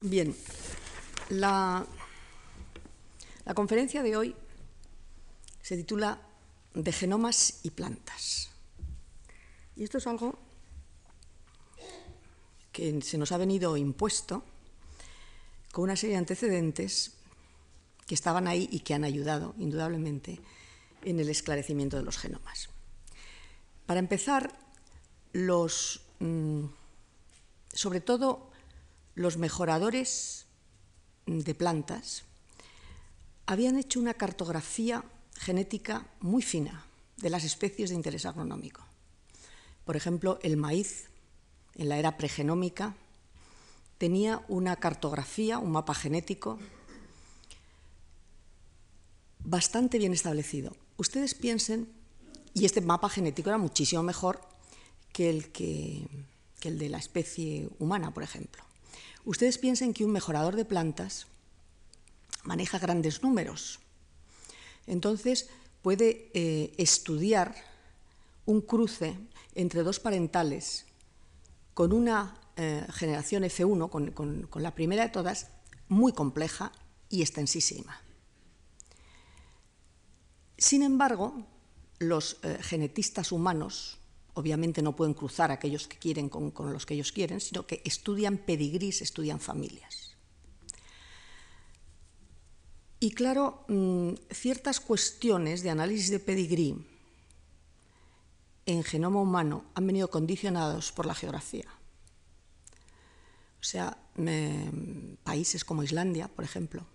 Bien, la, conferencia de hoy se titula De genomas y plantas. Y esto es algo que se nos ha venido impuesto con una serie de antecedentes que estaban ahí y que han ayudado, indudablemente, en el esclarecimiento de los genomas. Para empezar, los, mm, sobre todo los mejoradores de plantas habían hecho una cartografía genética muy fina de las especies de interés agronómico. Por ejemplo, el maíz, en la era pregenómica, tenía una cartografía, un mapa genético bastante bien establecido. Ustedes piensen, y este mapa genético era muchísimo mejor que el, que, que el de la especie humana, por ejemplo. Ustedes piensen que un mejorador de plantas maneja grandes números. Entonces puede eh, estudiar un cruce entre dos parentales con una eh, generación F1, con, la primera de todas, muy compleja y extensísima. Sin embargo, los eh, genetistas humanos obviamente no pueden cruzar aquellos que quieren con, los que ellos quieren, sino que estudian pedigrís, estudian familias. Y claro, mm, ciertas cuestiones de análisis de pedigrí en genoma humano han venido condicionados por la geografía. O sea, países como Islandia, por ejemplo,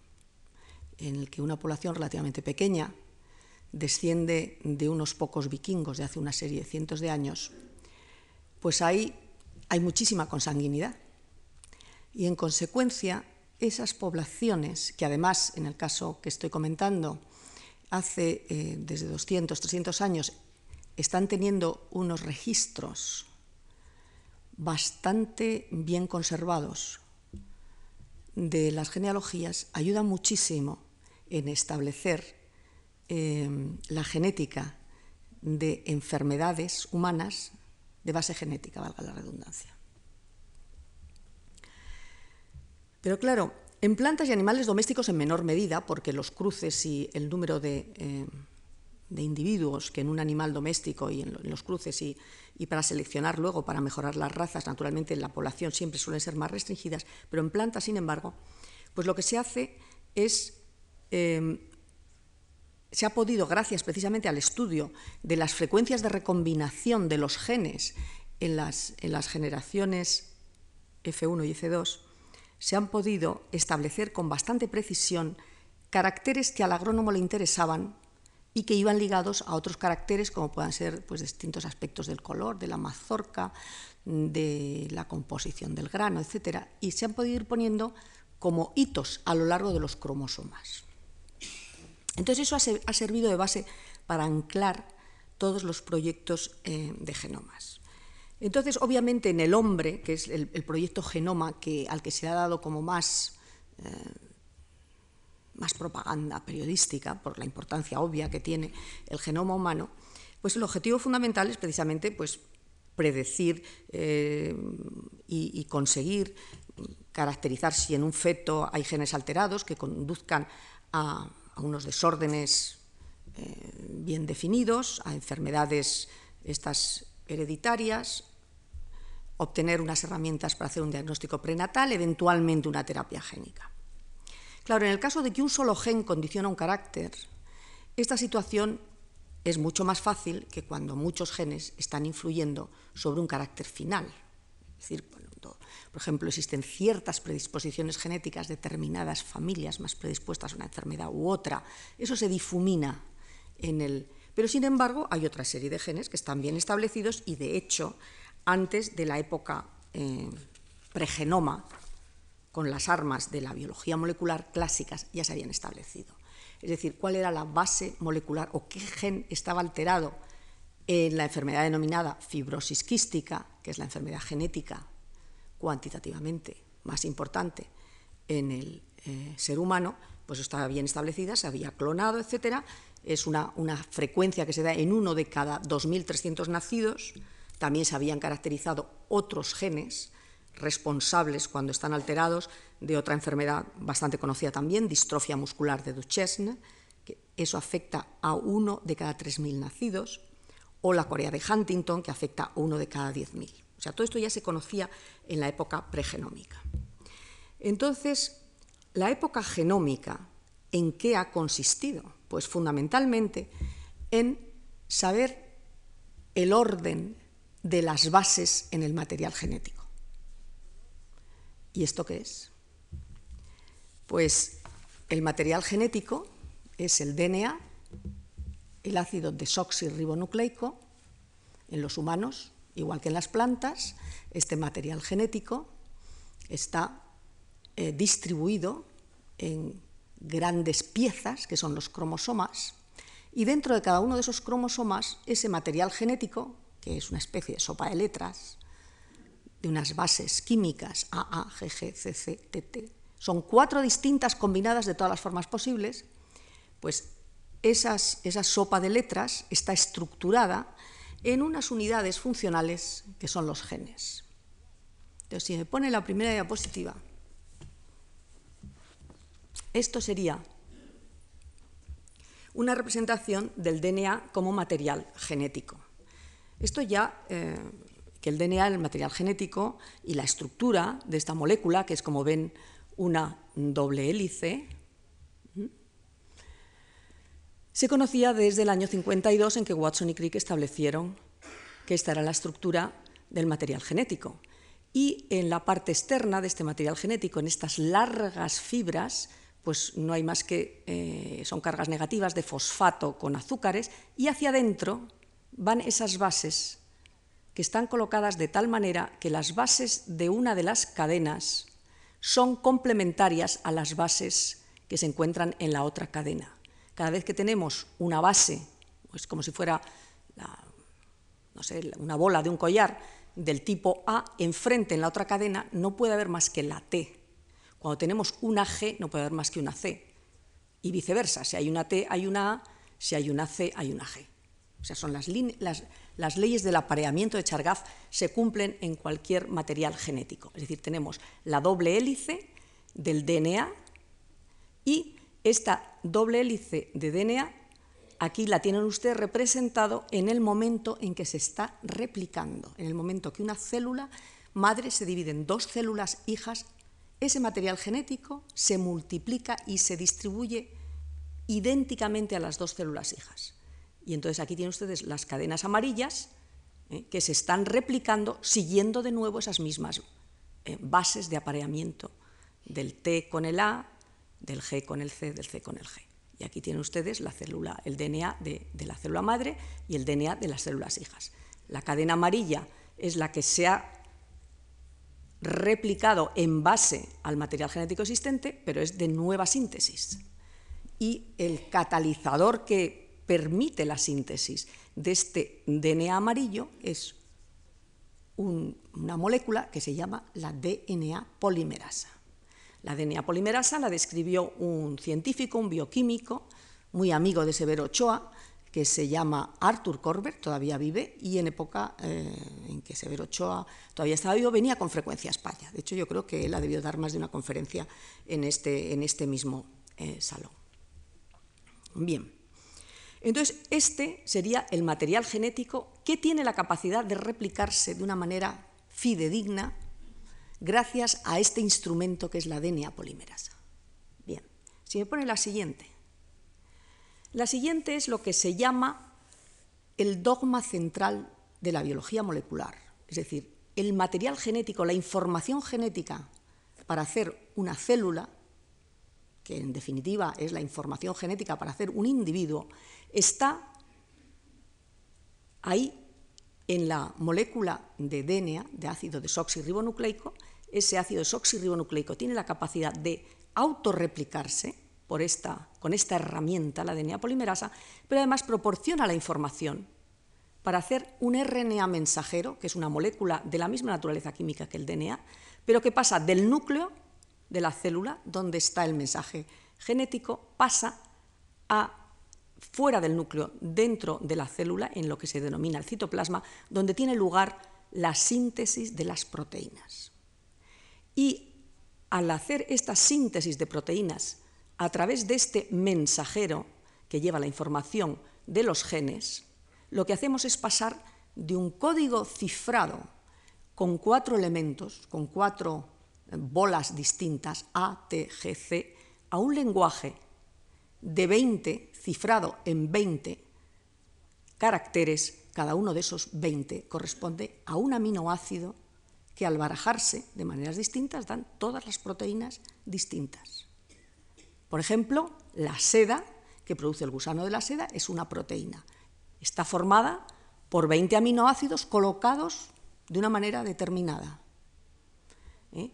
en el que una población relativamente pequeña desciende de unos pocos vikingos de hace una serie de cientos de años, pues ahí hay muchísima consanguinidad. Y en consecuencia, esas poblaciones, que además, en el caso que estoy comentando, hace eh, desde 200, 300 años, están teniendo unos registros bastante bien conservados de las genealogías, ayudan muchísimo en establecer Em, la genética de enfermedades humanas de base genética, valga la redundancia. Pero claro, en plantas y animales domésticos en menor medida, porque los cruces y el número de, em, individuos que en un animal doméstico y en, los cruces y, para seleccionar luego, para mejorar las razas, naturalmente en la población siempre suelen ser más restringidas, pero en plantas, sin embargo, pues lo que se hace es em, se ha podido, gracias precisamente al estudio de las frecuencias de recombinación de los genes en las, en las generaciones F1 y F2, se han podido establecer con bastante precisión caracteres que al agrónomo le interesaban y que iban ligados a otros caracteres como puedan ser pues, distintos aspectos del color, de la mazorca, de la composición del grano, etc. Y se han podido ir poniendo como hitos a lo largo de los cromosomas. Entonces eso ha, servido de base para anclar todos los proyectos eh, de genomas. Entonces, obviamente, en el hombre, que es el, proyecto genoma que, al que se ha dado como más, eh, más propaganda periodística, por la importancia obvia que tiene el genoma humano, pues el objetivo fundamental es precisamente pues, predecir eh, y conseguir caracterizar si en un feto hay genes alterados que conduzcan a a unos desórdenes eh, bien definidos, a enfermedades estas hereditarias, obtener unas herramientas para hacer un diagnóstico prenatal, eventualmente una terapia génica. Claro, en el caso de que un solo gen condiciona un carácter, esta situación es mucho más fácil que cuando muchos genes están influyendo sobre un carácter final. Es decir, por ejemplo, existen ciertas predisposiciones genéticas, determinadas familias más predispuestas a una enfermedad u otra. Eso se difumina en el... Pero, sin embargo, hay otra serie de genes que están bien establecidos y, de hecho, antes de la época eh, pregenoma, con las armas de la biología molecular clásicas, ya se habían establecido. Es decir, cuál era la base molecular o qué gen estaba alterado en la enfermedad denominada fibrosis quística, que es la enfermedad genética cuantitativamente más importante en el eh, ser humano, pues estaba bien establecida, se había clonado, etc. Es una, una frecuencia que se da en uno de cada 2.300 nacidos. También se habían caracterizado otros genes responsables cuando están alterados de otra enfermedad bastante conocida también, distrofia muscular de Duchesne, que eso afecta a uno de cada 3.000 nacidos, o la Corea de Huntington, que afecta a uno de cada 10.000. O sea, todo esto ya se conocía en la época pregenómica. Entonces, la época genómica, ¿en qué ha consistido? Pues fundamentalmente en saber el orden de las bases en el material genético. ¿Y esto qué es? Pues el material genético es el DNA, el ácido desoxirribonucleico, en los humanos, igual que en las plantas, este material genético está eh, distribuido en grandes piezas, que son los cromosomas, y dentro de cada uno de esos cromosomas, ese material genético, que es una especie de sopa de letras, de unas bases químicas, AA, GG, CC, TT, son cuatro distintas combinadas de todas las formas posibles, pues esas, esa sopa de letras está estructurada en unas unidades funcionales que son los genes. Entonces, si me pone la primera diapositiva, esto sería una representación del DNA como material genético. Esto ya, eh, que el DNA, el material genético y la estructura de esta molécula, que es como ven una doble hélice, se conocía desde el año 52 en que Watson y Crick establecieron que esta era la estructura del material genético. Y en la parte externa de este material genético, en estas largas fibras, pues no hay más que, eh, son cargas negativas de fosfato con azúcares, y hacia adentro van esas bases que están colocadas de tal manera que las bases de una de las cadenas son complementarias a las bases que se encuentran en la otra cadena. Cada vez que tenemos una base, pues como si fuera una bola de un collar del tipo A enfrente en la otra cadena, no puede haber más que la T. Cuando tenemos una G, no puede haber más que una C. Y viceversa, si hay una T, hay una A, si hay una C, hay una G. O sea, son las, las leyes del apareamiento de Chargaff se cumplen en cualquier material genético. Es decir, tenemos la doble hélice del DNA y esta doble hélice de DNA, aquí la tienen ustedes representado en el momento en que se está replicando, en el momento que una célula madre se divide en dos células hijas, ese material genético se multiplica y se distribuye idénticamente a las dos células hijas. Y entonces aquí tienen ustedes las cadenas amarillas ¿eh? que se están replicando siguiendo de nuevo esas mismas eh, bases de apareamiento del T con el A, del G con el C, del C con el G. Y aquí tienen ustedes la célula, el DNA de, la célula madre y el DNA de las células hijas. La cadena amarilla es la que se ha replicado en base al material genético existente, pero es de nueva síntesis. Y el catalizador que permite la síntesis de este DNA amarillo es una molécula que se llama la DNA polimerasa. La DNA polimerasa la describió un científico, un bioquímico, muy amigo de Severo Ochoa, que se llama Arthur Corbett, todavía vive, y en época eh, en que Severo Ochoa todavía estaba vivo, venía con frecuencia a España. De hecho, yo creo que él ha debido dar más de una conferencia en este, en este mismo eh, salón. Bien, entonces este sería el material genético que tiene la capacidad de replicarse de una manera fidedigna gracias a este instrumento que es la DNA polimerasa. Bien, si me pone la siguiente. La siguiente es lo que se llama el dogma central de la biología molecular, es decir, el material genético, la información genética para hacer una célula, que en definitiva es la información genética para hacer un individuo, está ahí en la molécula de DNA, de ácido desoxirribonucleico, ese ácido desoxirribonucleico tiene la capacidad de autorreplicarse por esta, con esta herramienta, la DNA polimerasa, pero además proporciona la información para hacer un RNA mensajero, que es una molécula de la misma naturaleza química que el DNA, pero que pasa del núcleo de la célula, donde está el mensaje genético, pasa a fuera del núcleo, dentro de la célula, en lo que se denomina el citoplasma, donde tiene lugar la síntesis de las proteínas. Y al hacer esta síntesis de proteínas a través de este mensajero que lleva la información de los genes, lo que hacemos es pasar de un código cifrado con cuatro elementos, con cuatro eh, bolas distintas, A, T, G, C, a un lenguaje de 20, cifrado en 20 caracteres, cada uno de esos 20 corresponde a un aminoácido que al barajarse de maneras distintas dan todas las proteínas distintas. Por ejemplo, la seda que produce el gusano de la seda es una proteína. Está formada por 20 aminoácidos colocados de una manera determinada. ¿Eh?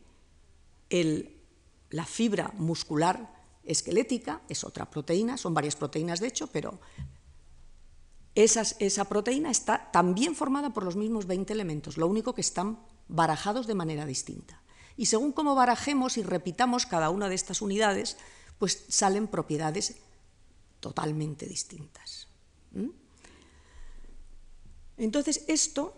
la fibra muscular esquelética es otra proteína, son varias proteínas de hecho, pero esa proteína está también formada por los mismos 20 elementos, lo único que están barajados de manera distinta. Y según cómo barajemos y repitamos cada una de estas unidades, pues salen propiedades totalmente distintas. Entonces, esto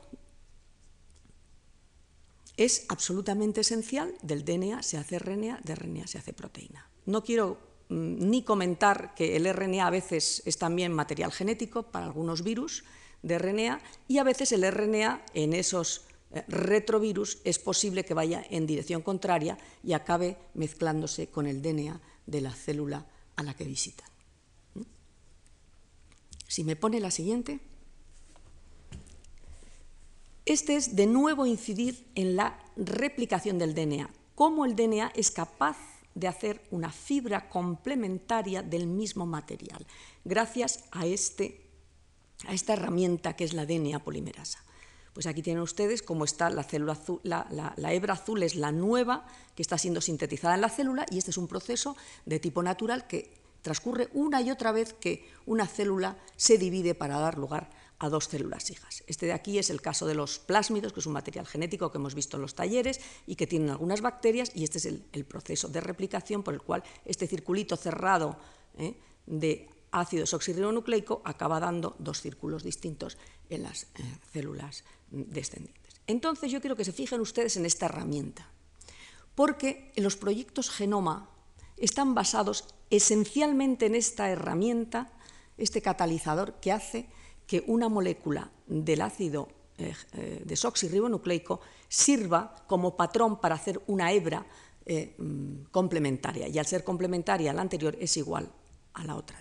es absolutamente esencial, del DNA se hace RNA, de RNA se hace proteína. No quiero mm, ni comentar que el RNA a veces es también material genético para algunos virus de RNA y a veces el RNA en esos retrovirus es posible que vaya en dirección contraria y acabe mezclándose con el DNA de la célula a la que visitan. ¿Mm? Si me pone la siguiente. Este es de nuevo incidir en la replicación del DNA, cómo el DNA es capaz de hacer una fibra complementaria del mismo material, gracias a, este, a esta herramienta que es la DNA polimerasa. Pues aquí tienen ustedes cómo está la célula azul, la, hebra azul es la nueva que está siendo sintetizada en la célula y este es un proceso de tipo natural que transcurre una y otra vez que una célula se divide para dar lugar a dos células hijas. Este de aquí es el caso de los plásmidos, que es un material genético que hemos visto en los talleres y que tienen algunas bacterias, y este es el, proceso de replicación por el cual este circulito cerrado ¿eh? de ácido desoxirribonucleico acaba dando dos círculos distintos en las eh, células descendientes. Entonces yo quiero que se fijen ustedes en esta herramienta, porque los proyectos genoma están basados esencialmente en esta herramienta, este catalizador que hace que una molécula del ácido eh, eh, desoxirribonucleico sirva como patrón para hacer una hebra eh, mm, complementaria, y al ser complementaria la anterior es igual a la otra.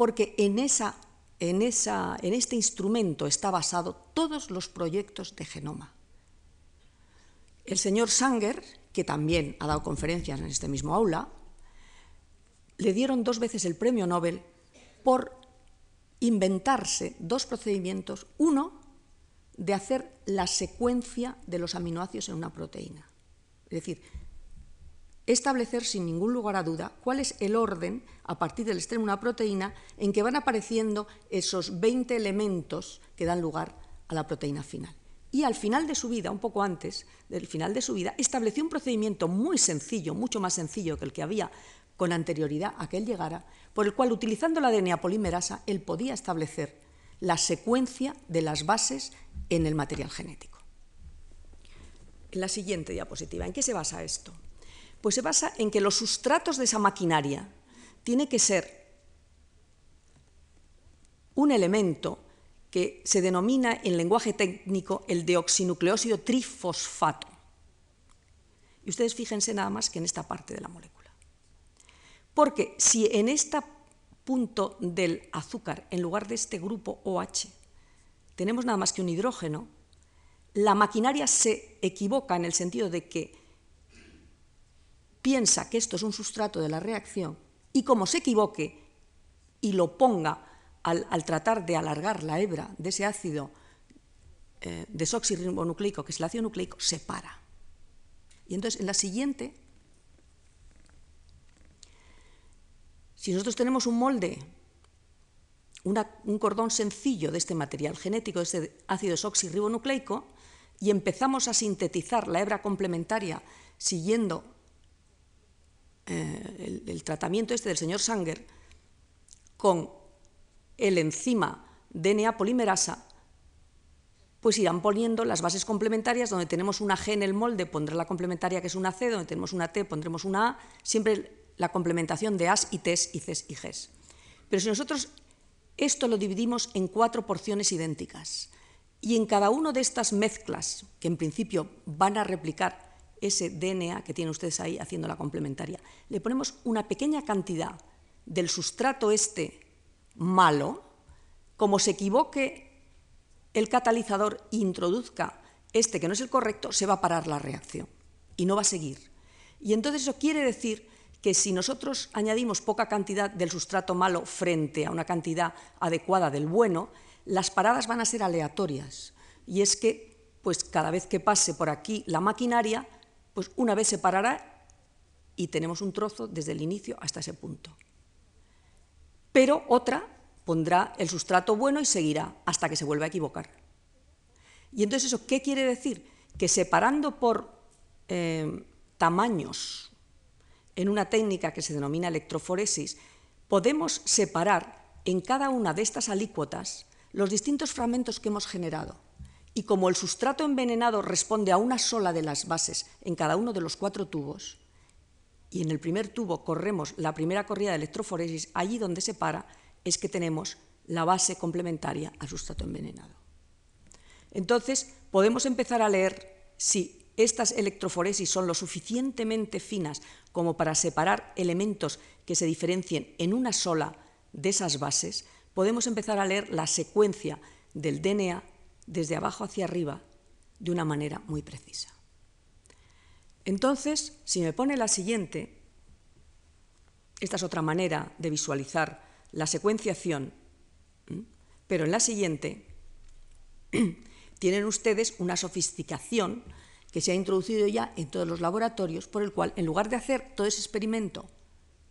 Porque en esa en, este instrumento está basado todos los proyectos de genoma. El señor Sanger, que también ha dado conferencias en este mismo aula, le dieron dos veces el premio Nobel por inventarse dos procedimientos. Uno, de hacer la secuencia de los aminoácidos en una proteína. Es decir, establecer sin ningún lugar a duda cuál es el orden a partir del extremo de una proteína en que van apareciendo esos 20 elementos que dan lugar a la proteína final. Y al final de su vida, un poco antes del final de su vida, estableció un procedimiento muy sencillo, mucho más sencillo que el que había con anterioridad a que él llegara, por el cual, utilizando la DNA polimerasa, él podía establecer la secuencia de las bases en el material genético. En la siguiente diapositiva, ¿en qué se basa esto? Pues se basa en que los sustratos de esa maquinaria tiene que ser un elemento que se denomina en lenguaje técnico el deoxinucleósido trifosfato. Y ustedes fíjense nada más que en esta parte de la molécula. Porque si en este punto del azúcar, en lugar de este grupo OH, tenemos nada más que un hidrógeno, la maquinaria se equivoca en el sentido de que piensa que esto es un sustrato de la reacción y como se equivoque y lo ponga al, tratar de alargar la hebra de ese ácido eh, desoxirribonucleico, que es el ácido nucleico, se para. Y entonces en la siguiente, si nosotros tenemos un molde, un cordón sencillo de este material genético, de este ácido desoxirribonucleico, y empezamos a sintetizar la hebra complementaria siguiendo eh, el, tratamiento este del señor Sanger con el enzima DNA polimerasa, pues irán poniendo las bases complementarias, donde tenemos una G en el molde, pondrá la complementaria que es una C, donde tenemos una T, pondremos una A, siempre la complementación de As y Ts y Cs y Gs. Pero si nosotros esto lo dividimos en cuatro porciones idénticas, y en cada una de estas mezclas, que en principio van a replicar ese DNA que tienen ustedes ahí haciendo la complementaria, le ponemos una pequeña cantidad del sustrato este malo, como se equivoque el catalizador introduzca este que no es el correcto, se va a parar la reacción y no va a seguir. Y entonces eso quiere decir que si nosotros añadimos poca cantidad del sustrato malo frente a una cantidad adecuada del bueno, las paradas van a ser aleatorias. Y es que, pues cada vez que pase por aquí la maquinaria, pues una vez se parará y tenemos un trozo desde el inicio hasta ese punto. Pero otra pondrá el sustrato bueno y seguirá hasta que se vuelva a equivocar. Y entonces eso, ¿qué quiere decir? Que separando por eh, tamaños en una técnica que se denomina electroforesis, podemos separar en cada una de estas alícuotas los distintos fragmentos que hemos generado. Y como el sustrato envenenado responde a una sola de las bases en cada uno de los cuatro tubos, y en el primer tubo corremos la primera corrida de electroforesis, allí donde se para es que tenemos la base complementaria al sustrato envenenado. Entonces, podemos empezar a leer si estas electroforesis son lo suficientemente finas como para separar elementos que se diferencien en una sola de esas bases, podemos empezar a leer la secuencia del DNA desde abajo hacia arriba de una manera muy precisa. Entonces, si me pone la siguiente, esta es otra manera de visualizar la secuenciación, pero en la siguiente tienen ustedes una sofisticación que se ha introducido ya en todos los laboratorios, por el cual, en lugar de hacer todo ese experimento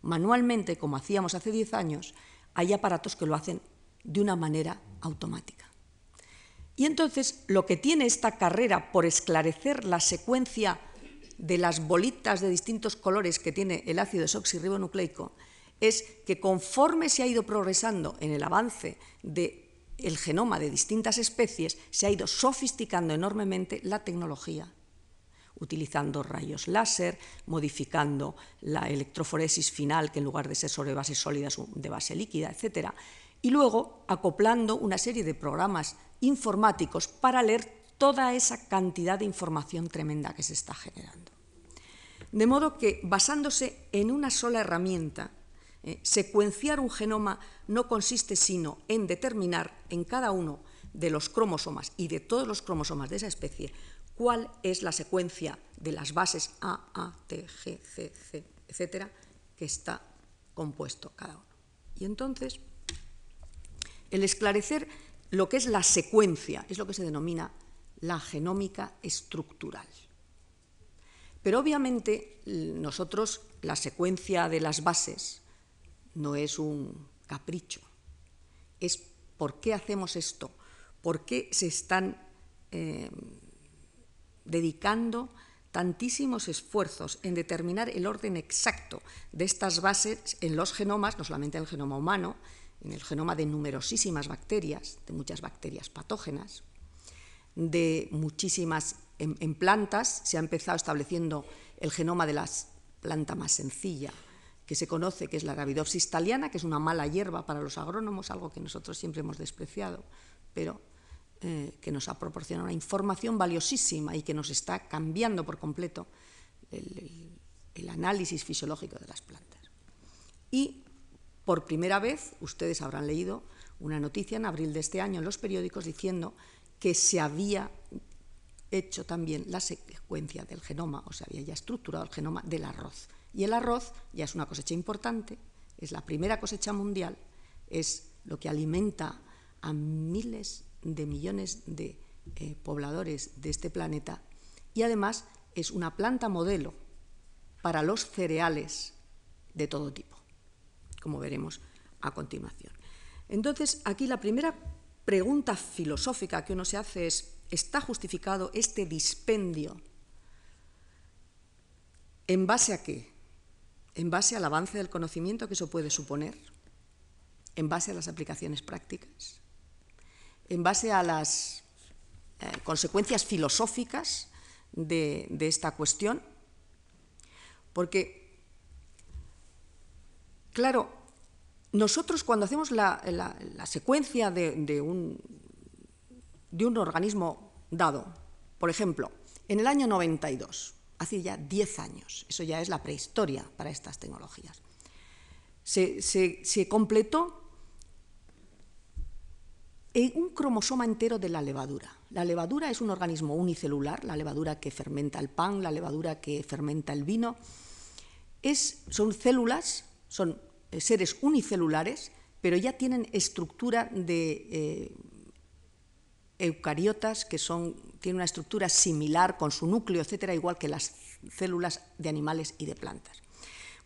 manualmente, como hacíamos hace 10 años, hay aparatos que lo hacen de una manera automática. Y entonces lo que tiene esta carrera por esclarecer la secuencia de las bolitas de distintos colores que tiene el ácido desoxirribonucleico es que conforme se ha ido progresando en el avance del genoma de distintas especies, se ha ido sofisticando enormemente la tecnología utilizando rayos láser, modificando la electroforesis final, que en lugar de ser sobre bases sólidas, de base líquida, etc. Y luego acoplando una serie de programas informáticos para leer toda esa cantidad de información tremenda que se está generando. De modo que, basándose en una sola herramienta, eh, secuenciar un genoma no consiste sino en determinar en cada uno de los cromosomas y de todos los cromosomas de esa especie cuál es la secuencia de las bases A, A, T, G, C, C, etcétera, que está compuesto cada uno. Y entonces, el esclarecer lo que es la secuencia es lo que se denomina la genómica estructural. Pero obviamente nosotros la secuencia de las bases no es un capricho, es por qué hacemos esto, por qué se están eh, dedicando tantísimos esfuerzos en determinar el orden exacto de estas bases en los genomas, no solamente en el genoma humano, en el genoma de numerosísimas bacterias, de muchas bacterias patógenas, de muchísimas en, plantas, se ha empezado estableciendo el genoma de la planta más sencilla que se conoce, que es la Arabidopsis thaliana, que es una mala hierba para los agrónomos, algo que nosotros siempre hemos despreciado, pero eh, que nos ha proporcionado una información valiosísima y que nos está cambiando por completo el, análisis fisiológico de las plantas. Y por primera vez, ustedes habrán leído una noticia en abril de este año en los periódicos diciendo que se había hecho también la secuencia del genoma, o se había ya estructurado el genoma del arroz. Y el arroz ya es una cosecha importante, es la primera cosecha mundial, es lo que alimenta a miles de millones de eh, pobladores de este planeta y además es una planta modelo para los cereales de todo tipo, como veremos a continuación. Entonces, aquí la primera pregunta filosófica que uno se hace es, ¿está justificado este dispendio? ¿En base a qué? ¿En base al avance del conocimiento que eso puede suponer? ¿En base a las aplicaciones prácticas? en base a las eh, consecuencias filosóficas de, esta cuestión, porque, claro, nosotros cuando hacemos la, secuencia de, un, organismo dado, por ejemplo, en el año 92, hace ya 10 años, eso ya es la prehistoria para estas tecnologías, se, se completó un cromosoma entero de la levadura. La levadura es un organismo unicelular, la levadura que fermenta el pan, la levadura que fermenta el vino. Es, son células, son eh, seres unicelulares, pero ya tienen estructura de eh, eucariotas que son, tienen una estructura similar con su núcleo, etcétera, igual que las células de animales y de plantas.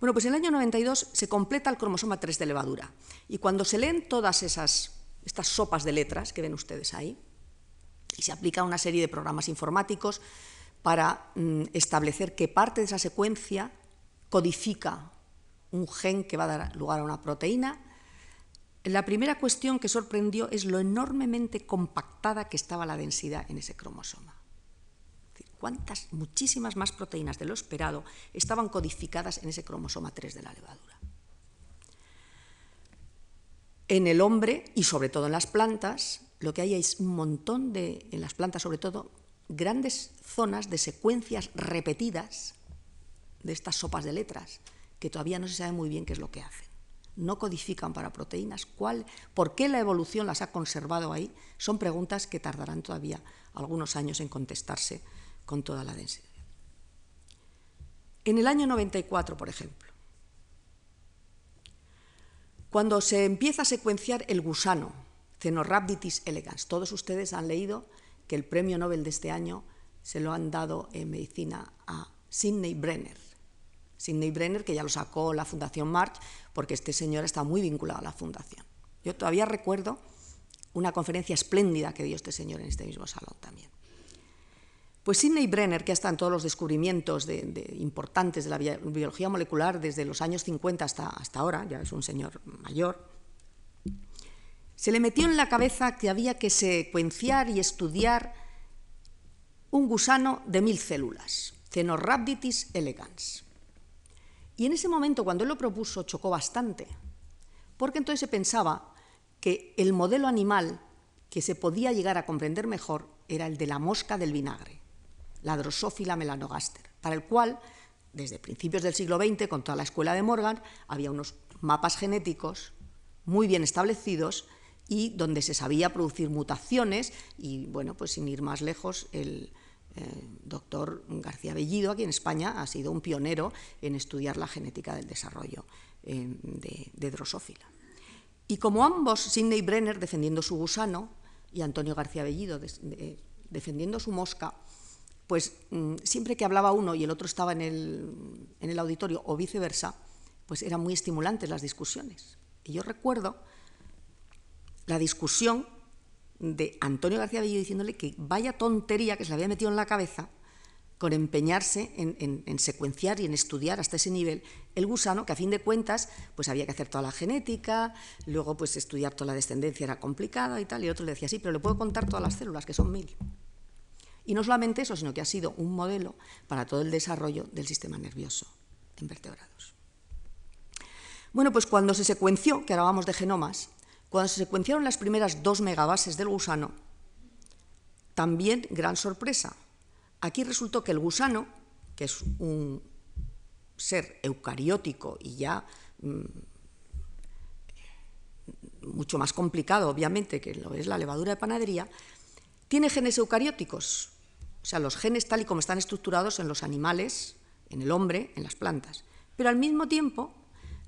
Bueno, pues en el año 92 se completa el cromosoma 3 de levadura y cuando se leen todas esas estas sopas de letras que ven ustedes ahí, y se aplica una serie de programas informáticos para mm, establecer qué parte de esa secuencia codifica un gen que va a dar lugar a una proteína. La primera cuestión que sorprendió es lo enormemente compactada que estaba la densidad en ese cromosoma. cuántas, muchísimas más proteínas de lo esperado estaban codificadas en ese cromosoma 3 de la levadura en el hombre y sobre todo en las plantas, lo que hay es un montón de, en las plantas sobre todo, grandes zonas de secuencias repetidas de estas sopas de letras, que todavía no se sabe muy bien qué es lo que hacen. No codifican para proteínas. ¿Cuál, ¿Por qué la evolución las ha conservado ahí? Son preguntas que tardarán todavía algunos años en contestarse con toda la densidad. En el año 94, por ejemplo, cuando se empieza a secuenciar el gusano, Cenorhabditis elegans. Todos ustedes han leído que el premio Nobel de este año se lo han dado en medicina a Sidney Brenner. Sidney Brenner, que ya lo sacó la Fundación March, porque este señor está muy vinculado a la fundación. Yo todavía recuerdo una conferencia espléndida que dio este señor en este mismo salón también. Pues Sidney Brenner, que estado en todos los descubrimientos importantes de la biología molecular desde los años 50 hasta, hasta ahora, ya es un señor mayor, se le metió en la cabeza que había que secuenciar y estudiar un gusano de mil células, Cenorhabditis elegans. Y en ese momento, cuando él lo propuso, chocó bastante, porque entonces se pensaba que el modelo animal que se podía llegar a comprender mejor era el de la mosca del vinagre la Drosophila melanogaster, para el cual, desde principios del siglo XX, con toda la escuela de Morgan, había unos mapas genéticos muy bien establecidos y donde se sabía producir mutaciones y, bueno, pues sin ir más lejos, el doctor García Bellido, aquí en España, ha sido un pionero en estudiar la genética del desarrollo eh, de, Drosophila. Y como ambos, Sidney Brenner defendiendo su gusano y Antonio García Bellido defendiendo su mosca, pues mm, siempre que hablaba uno y el otro estaba en el, auditorio o viceversa, pues eran muy estimulantes las discusiones. Y yo recuerdo la discusión de Antonio García Bello diciéndole que vaya tontería que se le había metido en la cabeza con empeñarse en, secuenciar y en estudiar hasta ese nivel el gusano, que a fin de cuentas pues había que hacer toda la genética, luego pues estudiar toda la descendencia era complicado y tal, y otro le decía, sí, pero le puedo contar todas las células, que son mil. Y no solamente eso, sino que ha sido un modelo para todo el desarrollo del sistema nervioso en vertebrados. Bueno, pues cuando se secuenció, que ahora vamos de genomas, cuando se secuenciaron las primeras dos megabases del gusano, también gran sorpresa. Aquí resultó que el gusano, que es un ser eucariótico y ya mm, mucho más complicado, obviamente, que lo es la levadura de panadería, tiene genes eucarióticos, o sea, los genes tal y como están estructurados en los animales, en el hombre, en las plantas. Pero al mismo tiempo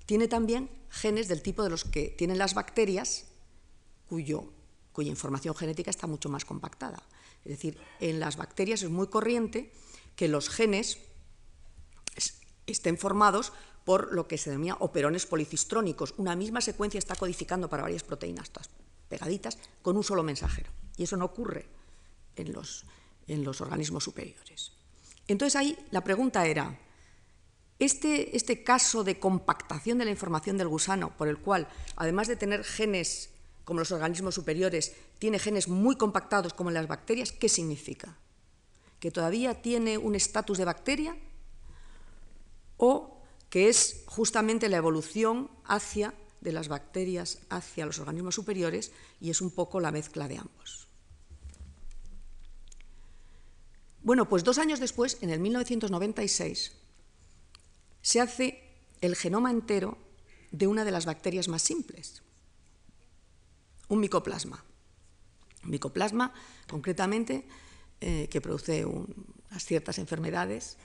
tiene también genes del tipo de los que tienen las bacterias, cuyo, cuya información genética está mucho más compactada. Es decir, en las bacterias es muy corriente que los genes estén formados por lo que se denomina operones policistrónicos. Una misma secuencia está codificando para varias proteínas, todas pegaditas, con un solo mensajero. Y eso no ocurre en los, en los organismos superiores. Entonces ahí la pregunta era, este, este, caso de compactación de la información del gusano, por el cual, además de tener genes como los organismos superiores, tiene genes muy compactados como las bacterias, ¿qué significa? ¿Que todavía tiene un estatus de bacteria? ¿O que es justamente la evolución hacia, de las bacterias hacia los organismos superiores y es un poco la mezcla de ambos? Bueno, pues dos años después, en el 1996, se hace el genoma entero de una de las bacterias más simples, un micoplasma. Un micoplasma, concretamente, eh, que produce unas ciertas enfermedades.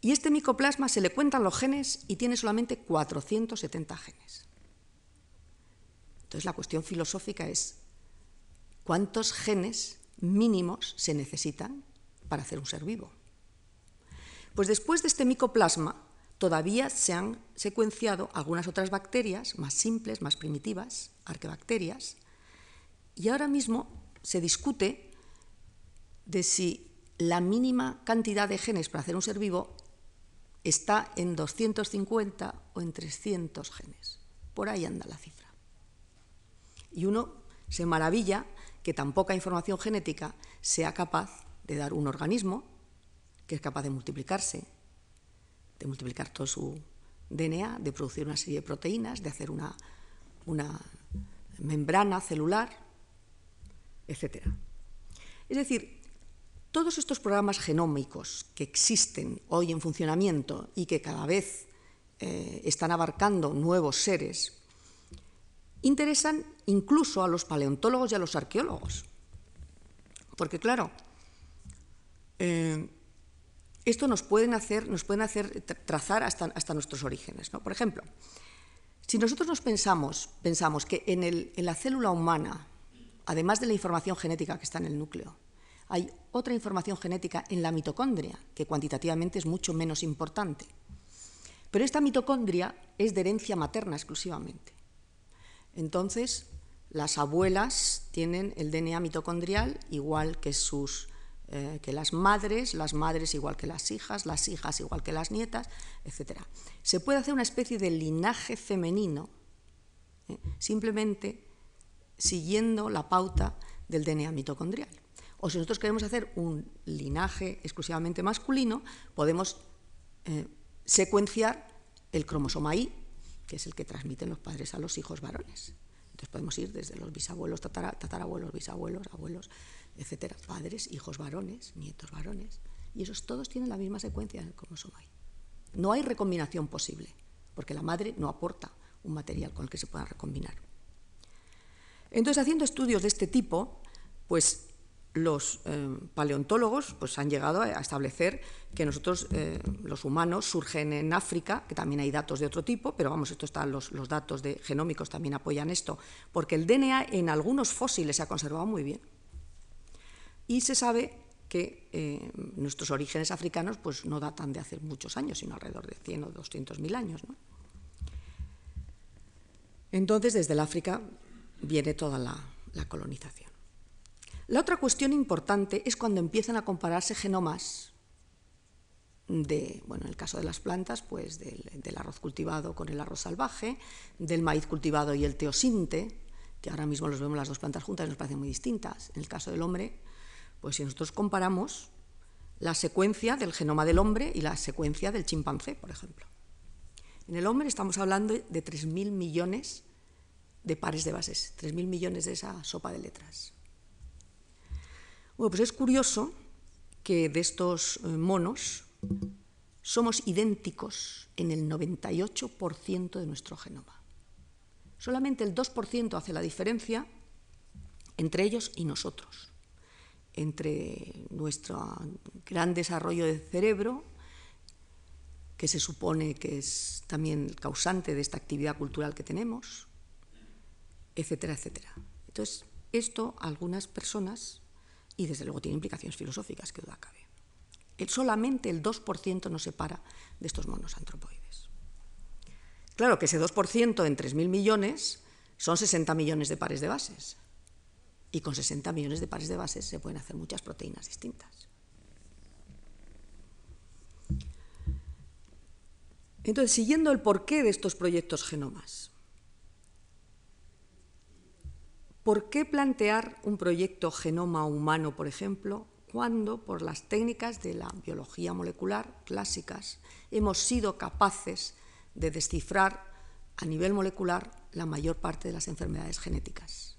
Y este micoplasma se le cuentan los genes y tiene solamente 470 genes. Entonces la cuestión filosófica es, ¿cuántos genes mínimos se necesitan para hacer un ser vivo? Pues después de este micoplasma, todavía se han secuenciado algunas otras bacterias más simples, más primitivas, arquebacterias, y ahora mismo se discute de si la mínima cantidad de genes para hacer un ser vivo está en 250 o en 300 genes. Por ahí anda la cifra. Y uno se maravilla que tan poca información genética sea capaz de dar un organismo que es capaz de multiplicarse, de multiplicar todo su DNA, de producir una serie de proteínas, de hacer una, una membrana celular, etc. Es decir, todos estos programas genómicos que existen hoy en funcionamiento y que cada vez eh, están abarcando nuevos seres, interesan incluso a los paleontólogos y a los arqueólogos. Porque claro, eh, esto nos pueden hacer, nos pueden hacer trazar hasta, nuestros orígenes. ¿no? Por ejemplo, si nosotros nos pensamos, pensamos que en, en la célula humana, además de la información genética que está en el núcleo, hay otra información genética en la mitocondria, que cuantitativamente es mucho menos importante. Pero esta mitocondria es de herencia materna exclusivamente. Entonces, las abuelas tienen el DNA mitocondrial igual que sus eh, que las madres, las madres igual que las hijas, las hijas igual que las nietas, etc. Se puede hacer una especie de linaje femenino ¿eh? simplemente siguiendo la pauta del DNA mitocondrial. O si nosotros queremos hacer un linaje exclusivamente masculino, podemos eh, secuenciar el cromosoma Y, que es el que transmiten los padres a los hijos varones. Entonces podemos ir desde los bisabuelos, tatarabuelos, bisabuelos, abuelos, etcétera, padres, hijos varones, nietos varones, y esos todos tienen la misma secuencia en el cromosoma No hay recombinación posible, porque la madre no aporta un material con el que se pueda recombinar. Entonces, haciendo estudios de este tipo, pues los eh, paleontólogos pues, han llegado a establecer que nosotros, eh, los humanos, surgen en África, que también hay datos de otro tipo, pero vamos, esto están los, los datos de genómicos también apoyan esto, porque el DNA en algunos fósiles se ha conservado muy bien. Y se sabe que eh, nuestros orígenes africanos pues, no datan de hace muchos años, sino alrededor de 100 o 200 mil años. Entonces, desde el África viene toda la, colonización. La otra cuestión importante es cuando empiezan a compararse genomas de, bueno, en el caso de las plantas, pues del, del, arroz cultivado con el arroz salvaje, del maíz cultivado y el teosinte, que ahora mismo los vemos las dos plantas juntas y nos parecen muy distintas. En el caso del hombre, pues si nosotros comparamos la secuencia del genoma del hombre y la secuencia del chimpancé, por ejemplo. En el hombre estamos hablando de 3.000 millones de pares de bases, 3.000 millones de esa sopa de letras. Bueno, pues es curioso que de estos eh, monos somos idénticos en el 98% de nuestro genoma. Solamente el 2% hace la diferencia entre ellos y nosotros entre nuestro gran desarrollo de cerebro, que se supone que es también el causante de esta actividad cultural que tenemos, etcétera, etcétera. Entonces, esto algunas personas, y desde luego tiene implicaciones filosóficas, que duda cabe. El, solamente el 2% nos separa de estos monos antropoides. Claro que ese 2% en 3.000 millones son 60 millones de pares de bases. Y con 60 millones de pares de bases se pueden hacer muchas proteínas distintas. Entonces, siguiendo el porqué de estos proyectos genomas, ¿Por qué plantear un proyecto genoma humano, por ejemplo, cuando por las técnicas de la biología molecular clásicas hemos sido capaces de descifrar a nivel molecular la mayor parte de las enfermedades genéticas?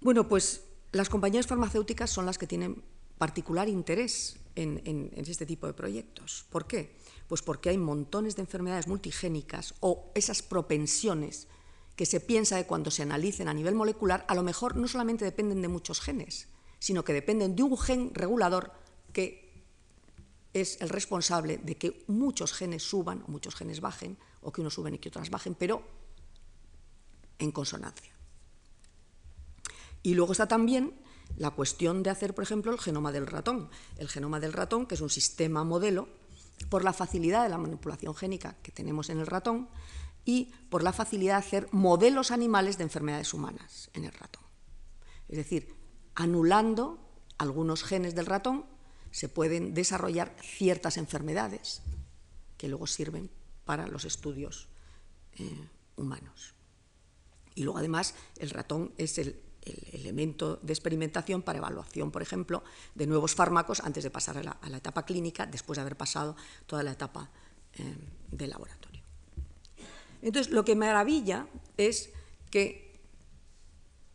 Bueno, pues las compañías farmacéuticas son las que tienen particular interés en, este tipo de proyectos. ¿Por qué? Pues porque hay montones de enfermedades multigénicas o esas propensiones que se piensa que cuando se analicen a nivel molecular, a lo mejor no solamente dependen de muchos genes, sino que dependen de un gen regulador que es el responsable de que muchos genes suban o muchos genes bajen, o que unos suben y que otras bajen, pero en consonancia. Y luego está también la cuestión de hacer, por ejemplo, el genoma del ratón. El genoma del ratón, que es un sistema modelo, por la facilidad de la manipulación génica que tenemos en el ratón y por la facilidad de hacer modelos animales de enfermedades humanas en el ratón. Es decir, anulando algunos genes del ratón, se pueden desarrollar ciertas enfermedades que luego sirven para los estudios eh, humanos. Y luego, además, el ratón es el el elemento de experimentación para evaluación, por ejemplo, de nuevos fármacos antes de pasar a la, etapa clínica, después de haber pasado toda la etapa eh, de laboratorio. Entonces, lo que me maravilla es que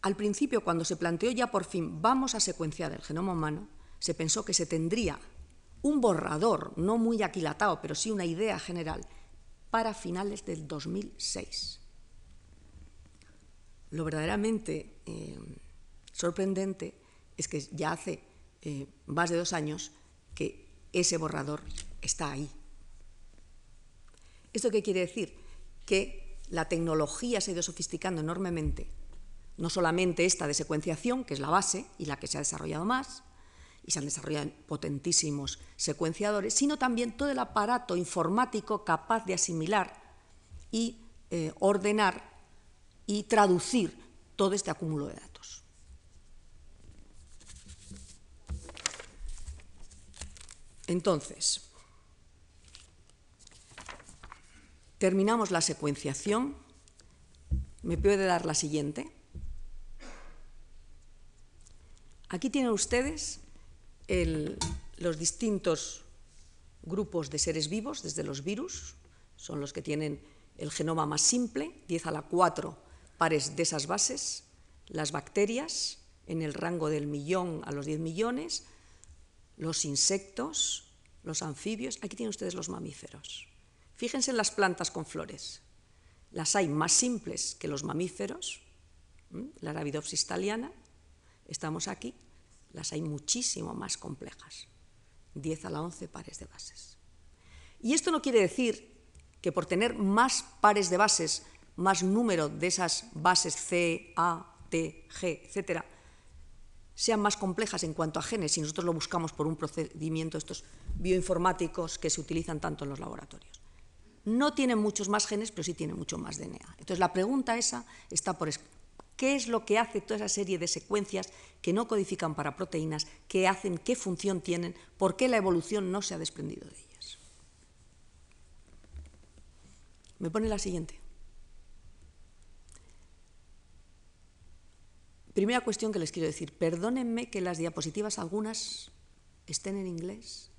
al principio, cuando se planteó ya por fin vamos a secuenciar el genoma humano, se pensó que se tendría un borrador, no muy aquilatado, pero sí una idea general, para finales del 2006 lo verdaderamente eh, sorprendente es que ya hace eh, más de dos años que ese borrador está ahí. ¿Esto qué quiere decir? Que la tecnología se ha ido sofisticando enormemente, no solamente esta de secuenciación, que es la base y la que se ha desarrollado más, y se han desarrollado potentísimos secuenciadores, sino también todo el aparato informático capaz de asimilar y eh, ordenar y traducir todo este acúmulo de datos. Entonces, terminamos la secuenciación. ¿Me puede dar la siguiente? Aquí tienen ustedes los distintos grupos de seres vivos, desde los virus, son los que tienen el genoma más simple, 10 a la 4 pares de esas bases, las bacterias en el rango del millón a los 10 millones, los insectos, los anfibios, aquí tienen ustedes los mamíferos. Fíjense en las plantas con flores. Las hay más simples que los mamíferos, la Arabidopsis thaliana, estamos aquí, las hay muchísimo más complejas, 10 a la 11 pares de bases. Y esto no quiere decir que por tener más pares de bases más número de esas bases C, A, T, G, etcétera, sean más complejas en cuanto a genes si nosotros lo buscamos por un procedimiento estos bioinformáticos que se utilizan tanto en los laboratorios. No tienen muchos más genes, pero sí tienen mucho más DNA. Entonces la pregunta esa está por ¿qué es lo que hace toda esa serie de secuencias que no codifican para proteínas, qué hacen, qué función tienen, por qué la evolución no se ha desprendido de ellas? Me pone la siguiente. Primera cuestión que les quiero decir, perdónenme que las diapositivas algunas estén en inglés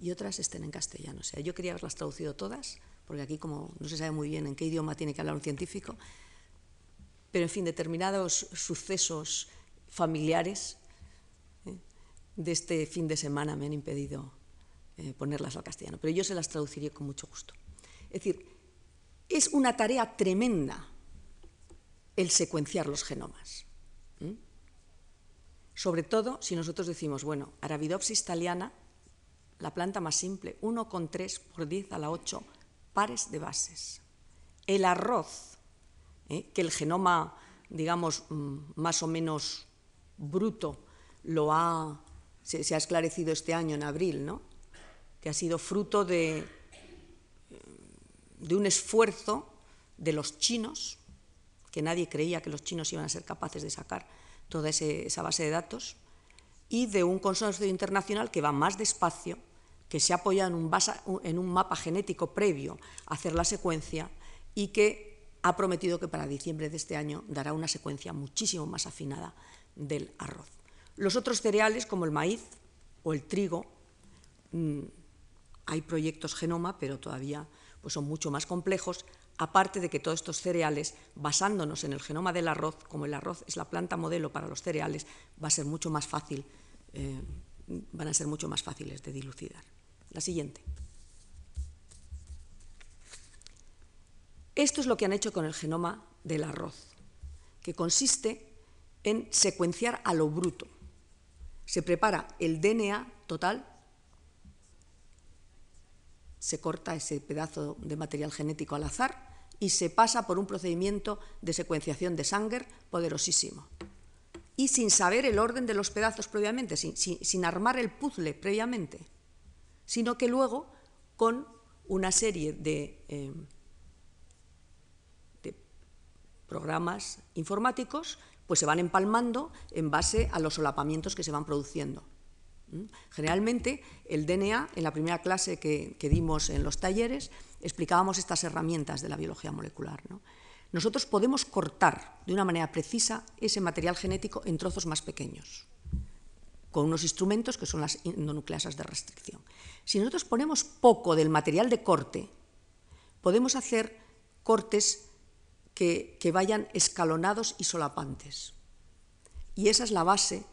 y otras estén en castellano. O sea, yo quería haberlas traducido todas, porque aquí como no se sabe muy bien en qué idioma tiene que hablar un científico, pero en fin, determinados sucesos familiares ¿eh? de este fin de semana me han impedido eh, ponerlas al castellano, pero yo se las traduciría con mucho gusto. Es decir, es una tarea tremenda el secuenciar los genomas. Sobre todo si nosotros decimos, bueno, Arabidopsis thaliana, la planta más simple, 1,3 por 10 a la 8 pares de bases. El arroz, ¿eh? que el genoma, digamos, mm, más o menos bruto, lo ha, se, se, ha esclarecido este año en abril, ¿no? que ha sido fruto de, de un esfuerzo de los chinos, que nadie creía que los chinos iban a ser capaces de sacar toda esa base de datos, y de un consorcio internacional que va más despacio, que se apoya en un, en un mapa genético previo a hacer la secuencia y que ha prometido que para diciembre de este año dará una secuencia muchísimo más afinada del arroz. Los otros cereales, como el maíz o el trigo, mm, hay proyectos genoma, pero todavía pues, son mucho más complejos, aparte de que todos estos cereales, basándonos en el genoma del arroz, como el arroz es la planta modelo para los cereales, va a ser mucho más fácil, eh, van a ser mucho más fáciles de dilucidar. La siguiente. Esto es lo que han hecho con el genoma del arroz, que consiste en secuenciar a lo bruto. Se prepara el DNA total, se corta ese pedazo de material genético al azar y se pasa por un procedimiento de secuenciación de Sanger poderosísimo. Y sin saber el orden de los pedazos previamente, sin, armar el puzzle previamente, sino que luego con una serie de eh, programas informáticos, pues se van empalmando en base a los solapamientos que se van produciendo. Generalmente, el DNA, en la primera clase que, dimos en los talleres, explicábamos estas herramientas de la biología molecular. Nosotros podemos cortar de una manera precisa ese material genético en trozos más pequeños, con unos instrumentos que son las endonucleasas de restricción. Si nosotros ponemos poco del material de corte, podemos hacer cortes que, vayan escalonados y solapantes. Y esa es la base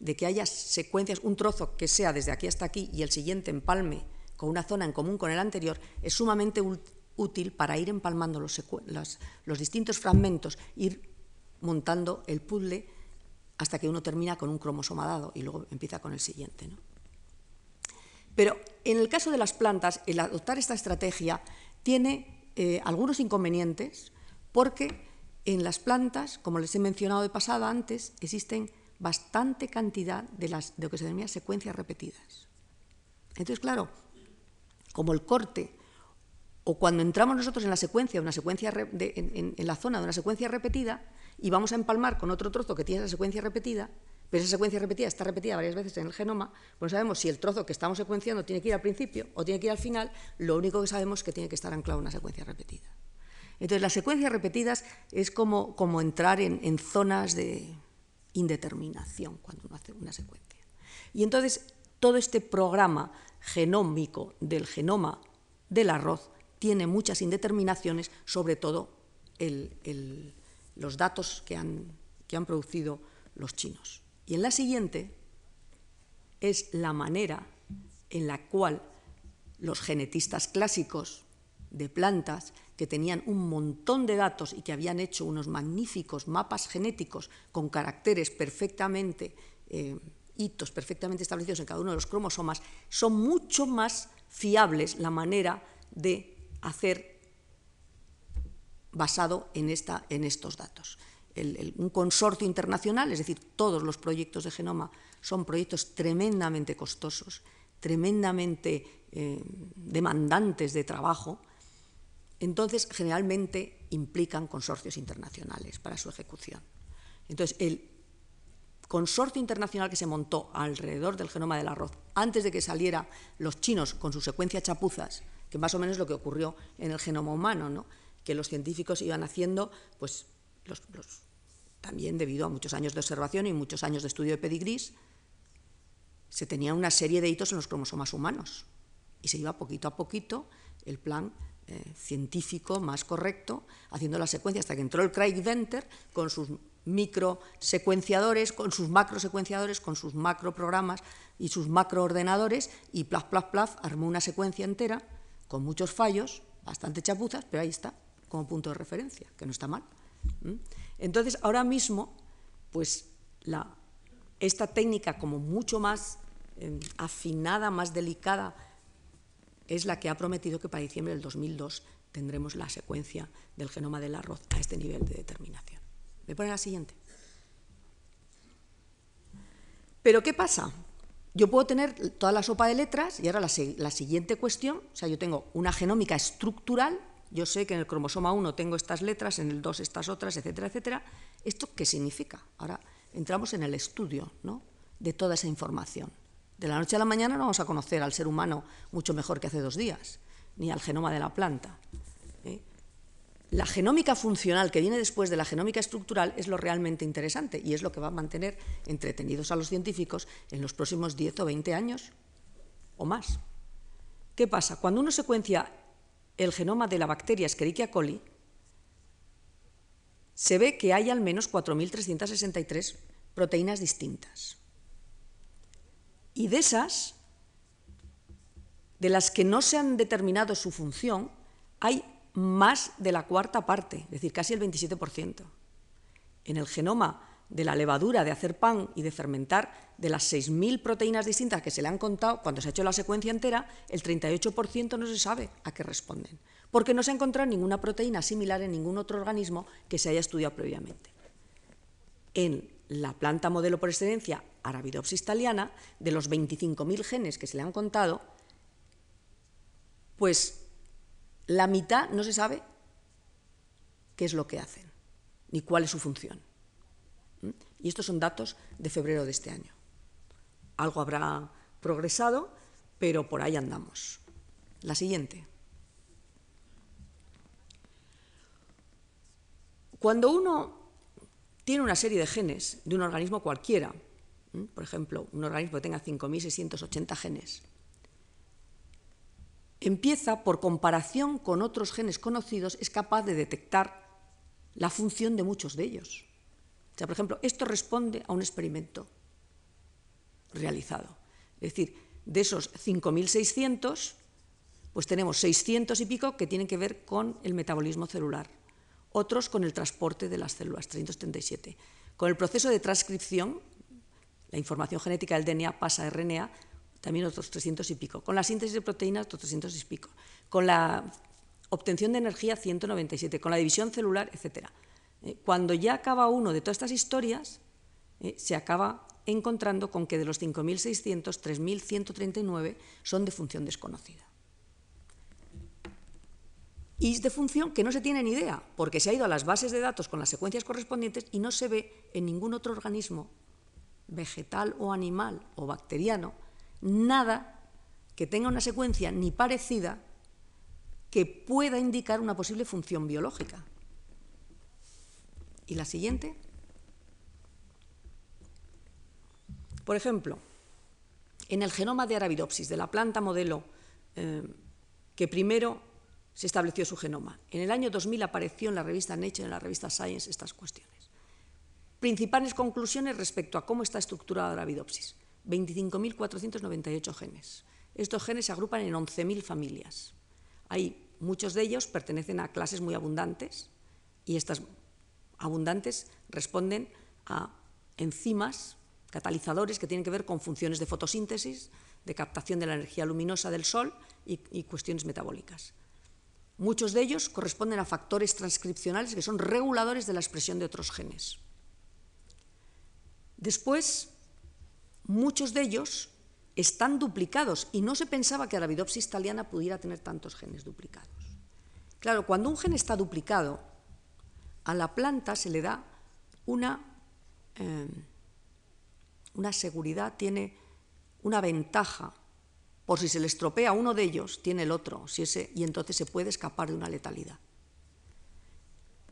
de que haya secuencias, un trozo que sea desde aquí hasta aquí y el siguiente empalme con una zona en común con el anterior, es sumamente útil para ir empalmando los, distintos fragmentos, ir montando el puzzle hasta que uno termina con un cromosoma dado y luego empieza con el siguiente. Pero en el caso de las plantas, el adoptar esta estrategia tiene eh, algunos inconvenientes, porque en las plantas, como les he mencionado de pasada antes, existen bastante cantidad de, las, de lo que se denomina secuencias repetidas. Entonces, claro, como el corte, o cuando entramos nosotros en la secuencia, una secuencia en, la zona de una secuencia repetida, y vamos a empalmar con otro trozo que tiene esa secuencia repetida, pero esa secuencia repetida está repetida varias veces en el genoma, pues no sabemos si el trozo que estamos secuenciando tiene que ir al principio o tiene que ir al final, lo único que sabemos es que tiene que estar anclado en una secuencia repetida. Entonces, las secuencias repetidas es como entrar en, zonas de indeterminación cuando uno hace una secuencia. Y entonces, todo este programa genómico del genoma del arroz tiene muchas indeterminaciones, sobre todo los datos que han, que han producido los chinos. Y en la siguiente es la manera en la cual los genetistas clásicos de plantas que tenían un montón de datos y que habían hecho unos magníficos mapas genéticos con caracteres perfectamente, eh, hitos perfectamente establecidos en cada uno de los cromosomas, son mucho más fiables la manera de hacer basado en, esta, en estos datos. un consorcio internacional, es decir, todos los proyectos de genoma son proyectos tremendamente costosos, tremendamente eh, demandantes de trabajo, entonces generalmente implican consorcios internacionales para su ejecución. Entonces, el consorcio internacional que se montó alrededor del genoma del arroz, antes de que saliera los chinos con su secuencia chapuzas, que más o menos es lo que ocurrió en el genoma humano, ¿no? que los científicos iban haciendo, pues, también debido a muchos años de observación y muchos años de estudio de pedigrís, se tenía una serie de hitos en los cromosomas humanos y se iba poquito a poquito el plan eh, científico más correcto, haciendo la secuencia hasta que entró el Craig Venter con sus microsecuenciadores, con sus macrosecuenciadores, con sus macroprogramas y sus macroordenadores y plaf, plaf, plaf, armó una secuencia entera con muchos fallos, bastante chapuzas, pero ahí está, como punto de referencia, que no está mal. Entonces, ahora mismo, pues la, esta técnica como mucho más em, afinada, más delicada, es la que ha prometido que para diciembre del 2002 tendremos la secuencia del genoma del arroz a este nivel de determinación. ¿Me pone la siguiente? Pero ¿qué pasa? Yo puedo tener toda la sopa de letras y ahora la, la, siguiente cuestión, o sea, yo tengo una genómica estructural, yo sé que en el cromosoma 1 tengo estas letras, en el 2 estas otras, etcétera, etcétera. ¿Esto qué significa? Ahora entramos en el estudio ¿no? de toda esa información. De la noche a la mañana no vamos a conocer al ser humano mucho mejor que hace dos días, ni al genoma de la planta. ¿eh? la genómica funcional que viene después de la genómica estructural es lo realmente interesante y es lo que va a mantener entretenidos a los científicos en los próximos 10 o 20 años o más. ¿Qué pasa? Cuando uno secuencia el genoma de la bacteria Escherichia coli, se ve que hay al menos 4.363 proteínas distintas. Y de esas, de las que no se han determinado su función, hay más de la cuarta parte, es decir, casi el 27%. En el genoma de la levadura de hacer pan y de fermentar, de las 6.000 proteínas distintas que se le han contado, cuando se ha hecho la secuencia entera, el 38% no se sabe a qué responden, porque no se ha encontrado ninguna proteína similar en ningún otro organismo que se haya estudiado previamente. En la planta modelo por excelencia, Arabidopsis thaliana, de los 25.000 genes que se le han contado, pues la mitad no se sabe qué es lo que hacen, ni cuál es su función. ¿Mm? Y estos son datos de febrero de este año. Algo habrá progresado, pero por ahí andamos. La siguiente. Cuando uno tiene una serie de genes de un organismo cualquiera, por ejemplo, un organismo que tenga 5.680 genes, empieza, por comparación con otros genes conocidos, es capaz de detectar la función de muchos de ellos. O sea, por ejemplo, esto responde a un experimento realizado. Es decir, de esos 5.600, pues tenemos 600 y pico que tienen que ver con el metabolismo celular, otros con el transporte de las células, 337. Con el proceso de transcripción, la información genética del DNA pasa a RNA, también otros 300 y pico. Con la síntesis de proteínas, otros 300 y pico. Con la obtención de energía, 197. Con la división celular, etc. Eh, cuando ya acaba uno de todas estas historias, eh, se acaba encontrando con que de los 5.600, 3.139 son de función desconocida. Y de función que no se tiene ni idea, porque se ha ido a las bases de datos con las secuencias correspondientes y no se ve en ningún otro organismo, vegetal o animal o bacteriano, nada que tenga una secuencia ni parecida que pueda indicar una posible función biológica. ¿Y la siguiente? Por ejemplo, en el genoma de Arabidopsis, de la planta modelo eh, que primero se estableció su genoma. En el año 2000 apareció en la revista Nature, en la revista Science, estas cuestiones. Principales conclusiones respecto a cómo está estructurada Arabidopsis. 25.498 genes. Estos genes se agrupan en 11.000 familias. Hay muchos de ellos pertenecen a clases muy abundantes y estas abundantes responden a enzimas, catalizadores que tienen que ver con funciones de fotosíntesis, de captación de la energía luminosa del sol y cuestiones metabólicas. Muchos de ellos corresponden a factores transcripcionales que son reguladores de la expresión de otros genes. Después, muchos de ellos están duplicados y no se pensaba que Arabidopsis thaliana pudiera tener tantos genes duplicados. Claro, cuando un gen está duplicado, a la planta se le da una, eh, una seguridad, tiene una ventaja. Por si se le estropea uno de ellos, tiene el otro, y entonces se puede escapar de una letalidad.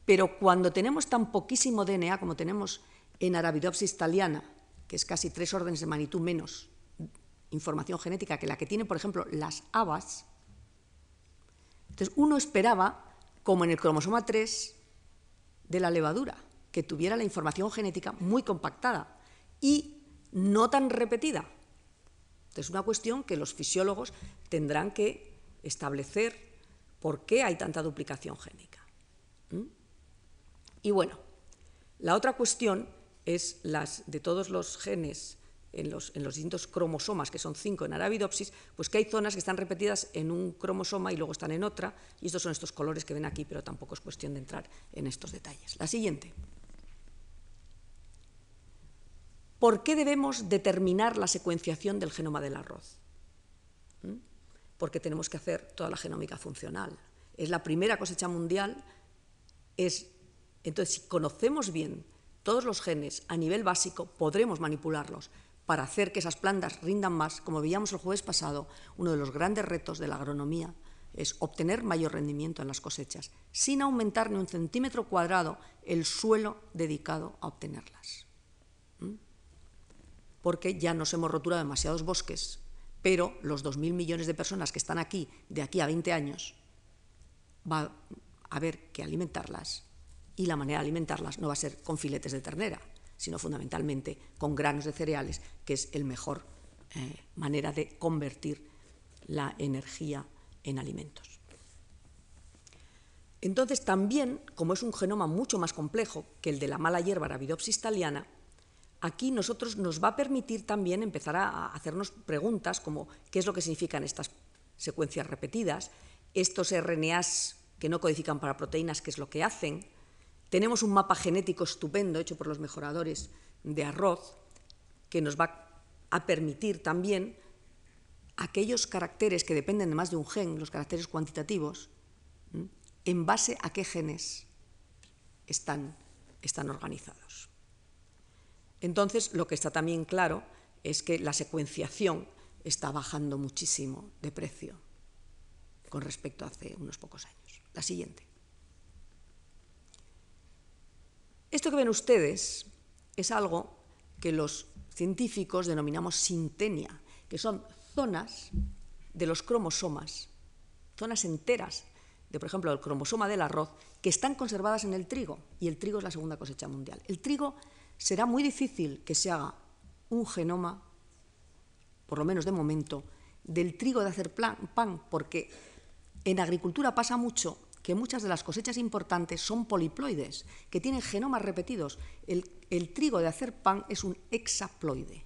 Pero cuando tenemos tan poquísimo DNA como tenemos en Arabidopsis thaliana, que es casi tres órdenes de magnitud menos información genética que la que tienen, por ejemplo, las habas, entonces uno esperaba, como en el cromosoma 3 de la levadura, que tuviera la información genética muy compactada y no tan repetida. Es una cuestión que los fisiólogos tendrán que establecer por qué hay tanta duplicación génica. Y bueno, la otra cuestión es las de todos los genes en los, distintos cromosomas, que son cinco en Arabidopsis, pues que hay zonas que están repetidas en un cromosoma y luego están en otra, y estos son estos colores que ven aquí, pero tampoco es cuestión de entrar en estos detalles. La siguiente. ¿Por qué debemos determinar la secuenciación del genoma del arroz? ¿Mm? Porque tenemos que hacer toda la genómica funcional. Es la primera cosecha mundial. Es, entonces, si conocemos bien todos los genes a nivel básico podremos manipularlos para hacer que esas plantas rindan más, como veíamos el jueves pasado, uno de los grandes retos de la agronomía es obtener mayor rendimiento en las cosechas, sin aumentar ni un centímetro cuadrado el suelo dedicado a obtenerlas. Porque ya nos hemos roturado demasiados bosques, pero los 2.000 millones de personas que están aquí de aquí a 20 años va a haber que alimentarlas y la manera de alimentarlas no va a ser con filetes de ternera, sino fundamentalmente con granos de cereales, que es el mejor eh, manera de convertir la energía en alimentos. Entonces, también, como es un genoma mucho más complejo que el de la mala hierba Arabidopsis thaliana, aquí nosotros nos va a permitir también empezar a hacernos preguntas como qué es lo que significan estas secuencias repetidas, estos RNAs que no codifican para proteínas, qué es lo que hacen. Tenemos un mapa genético estupendo hecho por los mejoradores de arroz que nos va a permitir también aquellos caracteres que dependen de más de un gen, los caracteres cuantitativos, en base a qué genes están, están organizados. Entonces, lo que está también claro es que la secuenciación está bajando muchísimo de precio con respecto a hace unos pocos años. La siguiente. Esto que ven ustedes es algo que los científicos denominamos sintenia, que son zonas de los cromosomas, zonas enteras de, por ejemplo, el cromosoma del arroz, que están conservadas en el trigo, y el trigo es la segunda cosecha mundial. El trigo será muy difícil que se haga un genoma, por lo menos de momento, del trigo de hacer pan, porque en agricultura pasa mucho que muchas de las cosechas importantes son poliploides, que tienen genomas repetidos. El, trigo de hacer pan es un hexaploide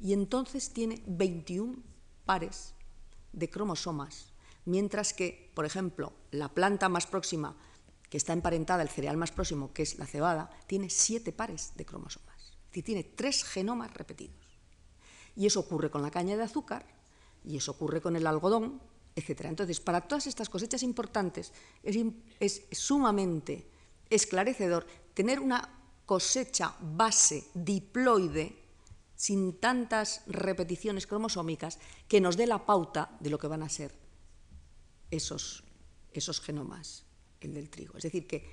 y entonces tiene 21 pares de cromosomas, mientras que, por ejemplo, la planta más próxima, que está emparentada, el cereal más próximo, que es la cebada, tiene siete pares de cromosomas, es decir, tiene tres genomas repetidos. Y eso ocurre con la caña de azúcar, y eso ocurre con el algodón, entonces, para todas estas cosechas importantes es, sumamente esclarecedor tener una cosecha base diploide sin tantas repeticiones cromosómicas que nos dé la pauta de lo que van a ser esos, esos genomas, el del trigo. Es decir, que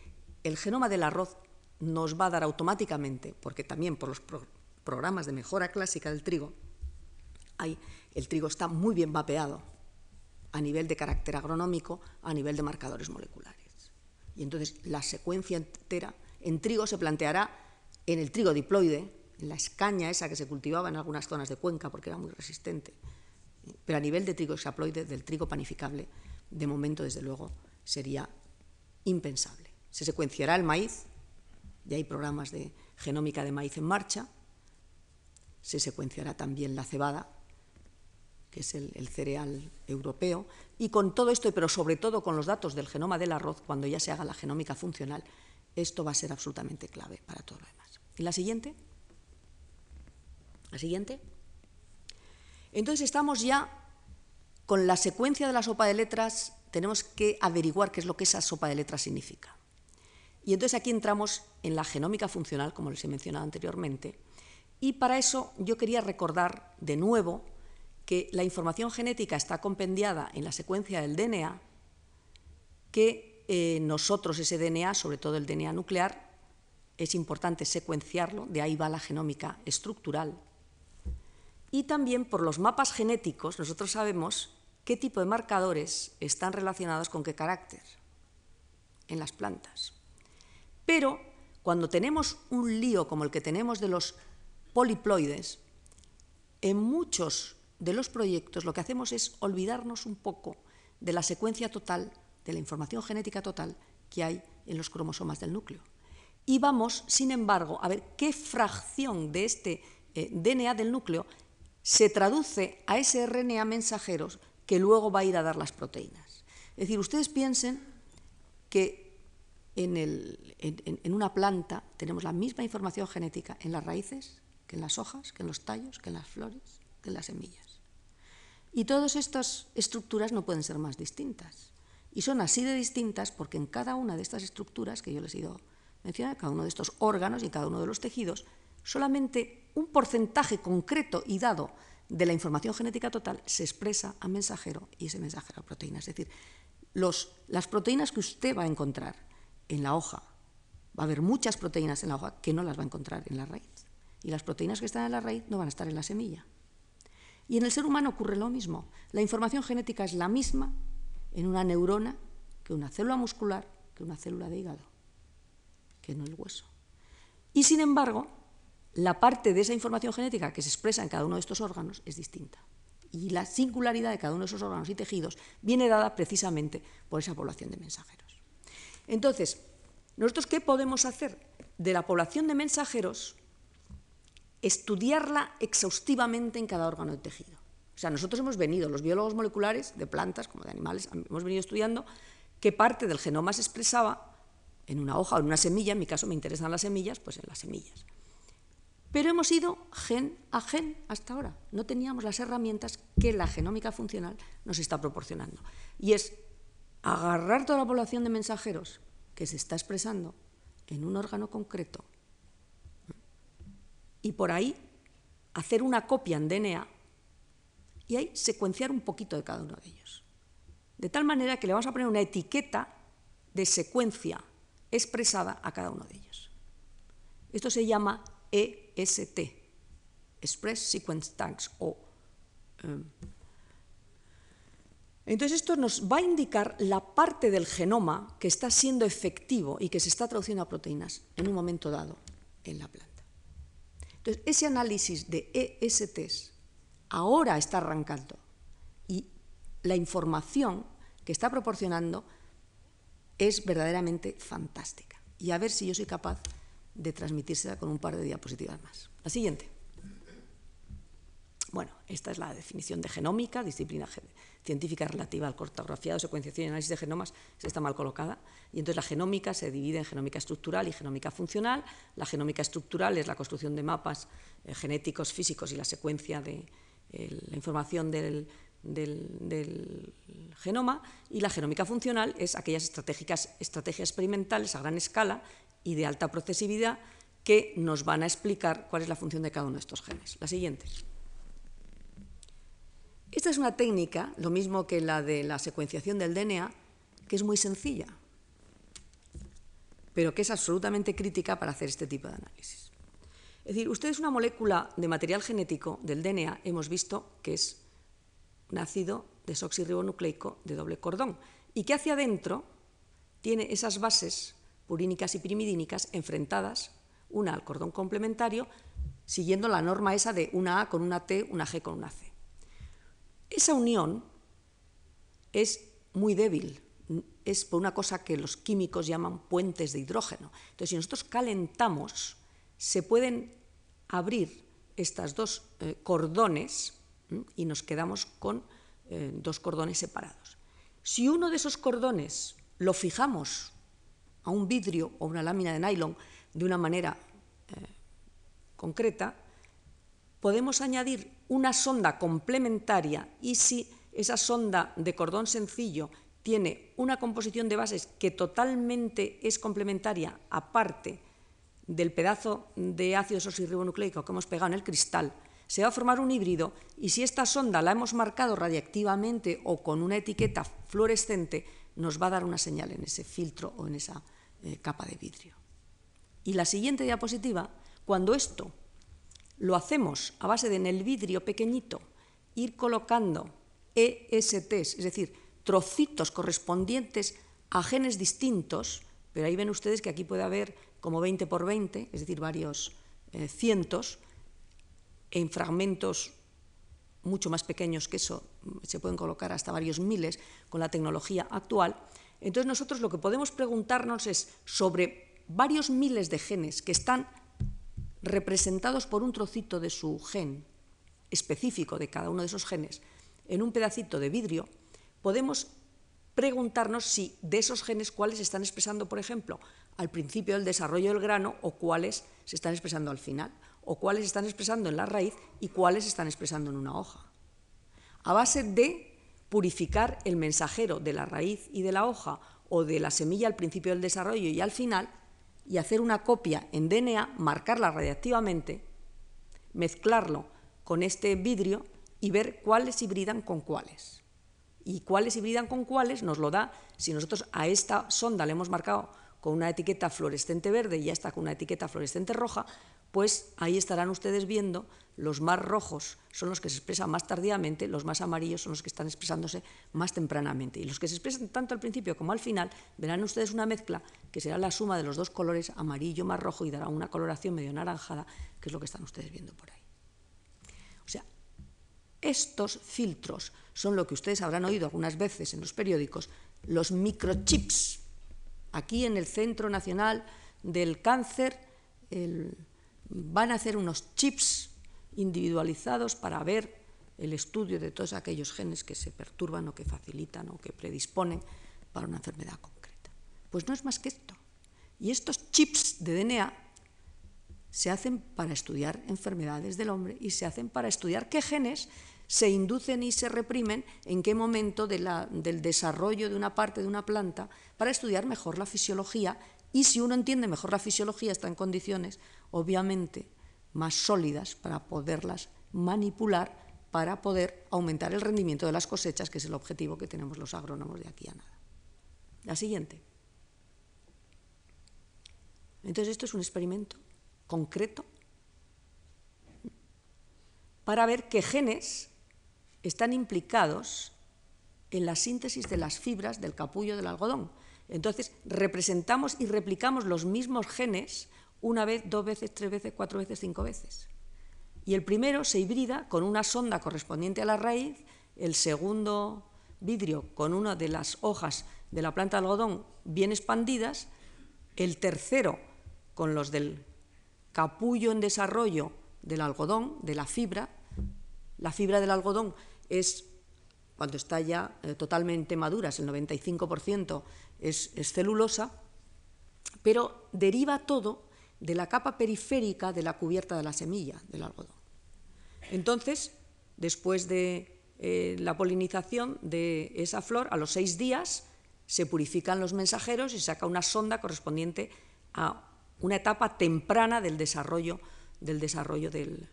el genoma del arroz nos va a dar automáticamente, porque también por los programas de mejora clásica del trigo, hay, el trigo está muy bien mapeado a nivel de carácter agronómico, a nivel de marcadores moleculares. Y entonces la secuencia entera en trigo se planteará en el trigo diploide, en la escaña esa que se cultivaba en algunas zonas de Cuenca porque era muy resistente. Pero a nivel de trigo hexaploide, del trigo panificable, de momento, desde luego, sería impensable. Se secuenciará el maíz, ya hay programas de genómica de maíz en marcha, se secuenciará también la cebada, que es el, cereal europeo, y con todo esto, pero sobre todo con los datos del genoma del arroz, cuando ya se haga la genómica funcional, esto va a ser absolutamente clave para todo lo demás. ¿Y la siguiente? ¿La siguiente? Entonces estamos ya con la secuencia de la sopa de letras, tenemos que averiguar qué es lo que esa sopa de letras significa. Y entonces aquí entramos en la genómica funcional, como les he mencionado anteriormente, y para eso yo quería recordar de nuevo que la información genética está compendiada en la secuencia del DNA, que eh, nosotros ese DNA, sobre todo el DNA nuclear, es importante secuenciarlo, de ahí va la genómica estructural. Y también por los mapas genéticos nosotros sabemos qué tipo de marcadores están relacionados con qué carácter en las plantas. Pero cuando tenemos un lío como el que tenemos de los poliploides, en muchos de los proyectos lo que hacemos es olvidarnos un poco de la secuencia total, de la información genética total que hay en los cromosomas del núcleo. Y vamos, sin embargo, a ver qué fracción de este eh, DNA del núcleo se traduce a ese RNA mensajeros que luego va a ir a dar las proteínas. Es decir, ustedes piensen que en, en una planta tenemos la misma información genética en las raíces que en las hojas, que en los tallos, que en las flores, que en las semillas. Y todas estas estructuras no pueden ser más distintas. Y son así de distintas porque en cada una de estas estructuras que yo les he ido mencionando, cada uno de estos órganos y en cada uno de los tejidos, solamente un porcentaje concreto y dado de la información genética total se expresa a mensajero y ese mensajero a proteína. Es decir, las proteínas que usted va a encontrar en la hoja, va a haber muchas proteínas en la hoja que no las va a encontrar en la raíz. Y las proteínas que están en la raíz no van a estar en la semilla. Y en el ser humano ocurre lo mismo. La información genética es la misma en una neurona que una célula muscular, que una célula de hígado, que en el hueso. Y sin embargo, la parte de esa información genética que se expresa en cada uno de estos órganos es distinta. Y la singularidad de cada uno de esos órganos y tejidos viene dada precisamente por esa población de mensajeros. Entonces, ¿nosotros qué podemos hacer? De la población de mensajeros, estudiarla exhaustivamente en cada órgano y tejido. O sea, nosotros hemos venido, los biólogos moleculares, de plantas como de animales, hemos venido estudiando qué parte del genoma se expresaba en una hoja o en una semilla, en mi caso me interesan las semillas, pues en las semillas. Pero hemos ido gen a gen hasta ahora. No teníamos las herramientas que la genómica funcional nos está proporcionando. Y es agarrar toda la población de mensajeros que se está expresando en un órgano concreto y por ahí hacer una copia en DNA y ahí secuenciar un poquito de cada uno de ellos. De tal manera que le vamos a poner una etiqueta de secuencia expresada a cada uno de ellos. Esto se llama EST, Express Sequence Tags. O, em, entonces esto nos va a indicar la parte del genoma que está siendo efectivo y que se está traduciendo a proteínas en un momento dado en la planta. Entonces ese análisis de ESTs ahora está arrancando y la información que está proporcionando es verdaderamente fantástica. Y a ver si yo soy capaz de transmitírsela con un par de diapositivas más. La siguiente. Bueno, esta es la definición de genómica, disciplina científica relativa al cartografiado, secuenciación y análisis de genomas, está mal colocada. Y entonces la genómica se divide en genómica estructural y genómica funcional. La genómica estructural es la construcción de mapas eh, genéticos, físicos y la secuencia de la información del, del, genoma y la genómica funcional es aquellas estratégicas, estrategias experimentales a gran escala y de alta procesividad que nos van a explicar cuál es la función de cada uno de estos genes. La siguiente. Esta es una técnica, lo mismo que la de la secuenciación del DNA, que es muy sencilla, pero que es absolutamente crítica para hacer este tipo de análisis. Es decir, ustedes una molécula de material genético del DNA hemos visto que es un ácido desoxirribonucleico de doble cordón y que hacia adentro tiene esas bases purínicas y pirimidínicas enfrentadas, una al cordón complementario, siguiendo la norma esa de una A con una T, una G con una C. Esa unión es muy débil, es por una cosa que los químicos llaman puentes de hidrógeno. Entonces, si nosotros calentamos, se pueden abrir estas dos eh, cordones y nos quedamos con eh, dos cordones separados. Si uno de esos cordones lo fijamos a un vidrio o una lámina de nylon de una manera eh, concreta, podemos añadir una sonda complementaria y si esa sonda de cordón sencillo tiene una composición de bases que totalmente es complementaria aparte del pedazo de ácido desoxirribonucleico que hemos pegado en el cristal, se va a formar un híbrido y si esta sonda la hemos marcado radiactivamente o con una etiqueta fluorescente, nos va a dar una señal en ese filtro o en esa eh, capa de vidrio. Y la siguiente diapositiva, cuando esto lo hacemos a base de en el vidrio pequeñito ir colocando ESTs, es decir, trocitos correspondientes a genes distintos, pero ahí ven ustedes que aquí puede haber como 20 por 20, es decir, varios eh, cientos, en fragmentos mucho más pequeños que eso, se pueden colocar hasta varios miles con la tecnología actual. Entonces nosotros lo que podemos preguntarnos es sobre varios miles de genes que están representados por un trocito de su gen específico de cada uno de esos genes en un pedacito de vidrio, podemos preguntarnos si de esos genes cuáles se están expresando, por ejemplo, al principio del desarrollo del grano o cuáles se están expresando al final o cuáles están expresando en la raíz y cuáles están expresando en una hoja. A base de purificar el mensajero de la raíz y de la hoja o de la semilla al principio del desarrollo y al final, y hacer una copia en DNA, marcarla radiactivamente, mezclarlo con este vidrio y ver cuáles hibridan con cuáles. Y cuáles hibridan con cuáles nos lo da si nosotros a esta sonda le hemos marcado con una etiqueta fluorescente verde y ya está con una etiqueta fluorescente roja, pues ahí estarán ustedes viendo los más rojos son los que se expresan más tardíamente, los más amarillos son los que están expresándose más tempranamente. Y los que se expresan tanto al principio como al final, verán ustedes una mezcla que será la suma de los dos colores, amarillo más rojo, y dará una coloración medio naranjada, que es lo que están ustedes viendo por ahí. O sea, estos filtros son lo que ustedes habrán oído algunas veces en los periódicos, los microchips. Aquí en el Centro Nacional del Cáncer van a hacer unos chips individualizados para ver el estudio de todos aquellos genes que se perturban o que facilitan o que predisponen para una enfermedad concreta. Pues no es más que esto. Y estos chips de DNA se hacen para estudiar enfermedades del hombre y se hacen para estudiar qué genes se inducen y se reprimen en qué momento del desarrollo de una parte de una planta para estudiar mejor la fisiología y si uno entiende mejor la fisiología está en condiciones, obviamente, más sólidas para poderlas manipular para poder aumentar el rendimiento de las cosechas, que es el objetivo que tenemos los agrónomos de aquí a nada. La siguiente. Entonces, esto es un experimento concreto para ver qué genes están implicados en la síntesis de las fibras del capullo del algodón. Entonces, representamos y replicamos los mismos genes una vez, dos veces, tres veces, cuatro veces, cinco veces. Y el primero se hibrida con una sonda correspondiente a la raíz, el segundo vidrio con una de las hojas de la planta de algodón bien expandidas, el tercero con los del capullo en desarrollo del algodón, de la fibra. La fibra del algodón es, cuando está ya eh, totalmente madura, el 95% es, es celulosa, pero deriva todo de la capa periférica de la cubierta de la semilla del algodón. Entonces, después de eh, la polinización de esa flor, a los seis días se purifican los mensajeros y saca una sonda correspondiente a una etapa temprana del desarrollo del, desarrollo del,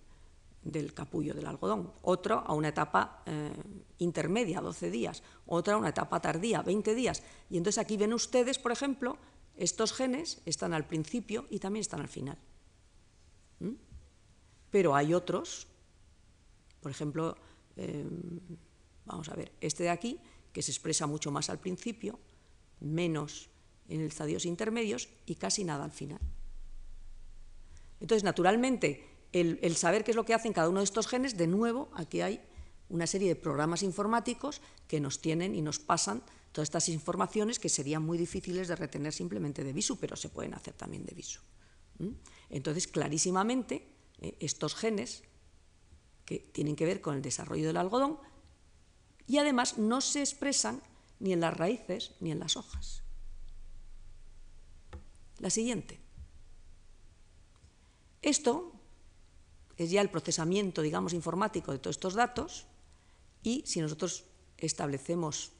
capullo del algodón, otro a una etapa eh, intermedia, 12 días, otra a una etapa tardía, 20 días. Y entonces aquí ven ustedes, por ejemplo, estos genes están al principio y también están al final. ¿Mm? Pero hay otros, por ejemplo, em, vamos a ver, este de aquí, que se expresa mucho más al principio, menos en estadios intermedios y casi nada al final. Entonces, naturalmente, el, saber qué es lo que hacen cada uno de estos genes, de nuevo, aquí hay una serie de programas informáticos que nos tienen y nos pasan todas estas informaciones que serían muy difíciles de retener simplemente de visu, pero se pueden hacer también de visu. Entonces, clarísimamente, eh, estos genes que tienen que ver con el desarrollo del algodón y además no se expresan ni en las raíces ni en las hojas. La siguiente. Esto es ya el procesamiento, digamos, informático de todos estos datos y si nosotros establecemos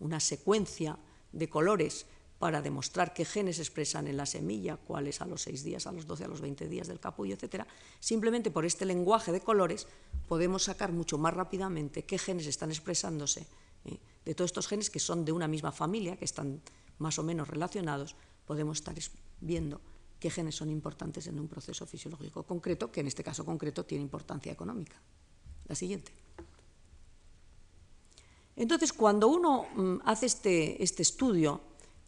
una secuencia de colores para demostrar qué genes se expresan en la semilla, cuáles a los 6 días, a los 12, a los 20 días del capullo, etc. Simplemente por este lenguaje de colores podemos sacar mucho más rápidamente qué genes están expresándose ¿eh? de todos estos genes que son de una misma familia, que están más o menos relacionados, podemos estar viendo qué genes son importantes en un proceso fisiológico concreto, que en este caso concreto tiene importancia económica. La siguiente. Entonces, cuando uno mm, hace este, este estudio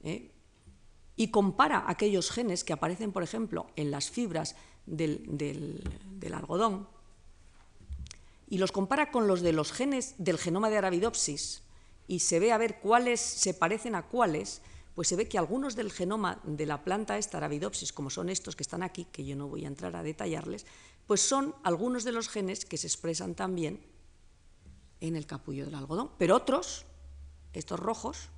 ¿eh? y compara aquellos genes que aparecen, por ejemplo, en las fibras del, algodón, y los compara con los de los genes del genoma de Arabidopsis, y se ve a ver cuáles se parecen a cuáles, pues se ve que algunos del genoma de la planta esta Arabidopsis, como son estos que están aquí, que yo no voy a entrar a detallarles, pues son algunos de los genes que se expresan también en el capullo del algodón, pero otros, estos rojos,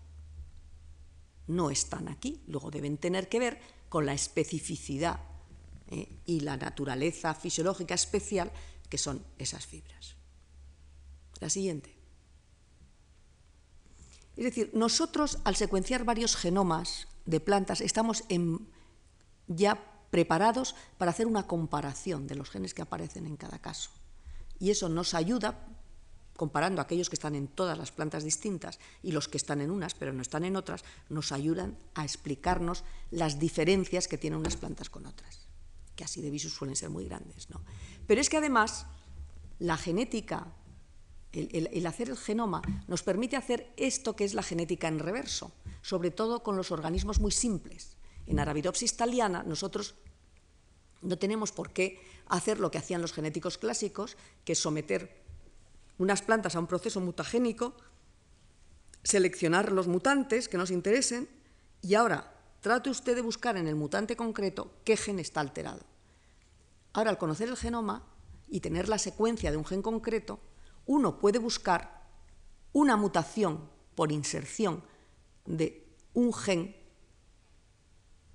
no están aquí. Luego deben tener que ver con la especificidad eh, y la naturaleza fisiológica especial que son esas fibras. La siguiente. Es decir, nosotros al secuenciar varios genomas de plantas estamos ya preparados para hacer una comparación de los genes que aparecen en cada caso. Y eso nos ayuda comparando aquellos que están en todas las plantas distintas y los que están en unas pero no están en otras, nos ayudan a explicarnos las diferencias que tienen unas plantas con otras, que así de visus suelen ser muy grandes. ¿no? Pero es que además la genética, el, hacer el genoma, nos permite hacer esto que es la genética en reverso, sobre todo con los organismos muy simples. En Arabidopsis thaliana nosotros no tenemos por qué hacer lo que hacían los genéticos clásicos, que es someter unas plantas a un proceso mutagénico, seleccionar los mutantes que nos interesen y ahora trate usted de buscar en el mutante concreto qué gen está alterado. Ahora, al conocer el genoma y tener la secuencia de un gen concreto, uno puede buscar una mutación por inserción de un gen,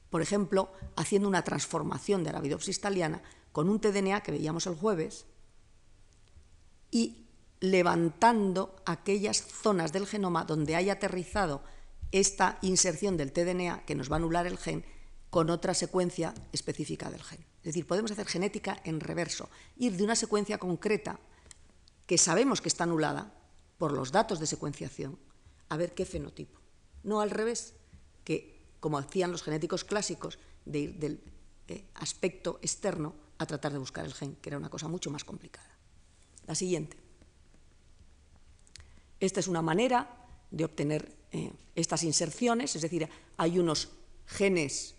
por ejemplo, haciendo una transformación de Arabidopsis thaliana con un tDNA que veíamos el jueves y levantando aquellas zonas del genoma donde haya aterrizado esta inserción del tDNA que nos va a anular el gen con otra secuencia específica del gen. Es decir, podemos hacer genética en reverso, ir de una secuencia concreta que sabemos que está anulada por los datos de secuenciación a ver qué fenotipo. No al revés, que como hacían los genéticos clásicos, de ir del eh, aspecto externo a tratar de buscar el gen, que era una cosa mucho más complicada. La siguiente. Esta es una manera de obtener eh, estas inserciones, es decir, hay unos genes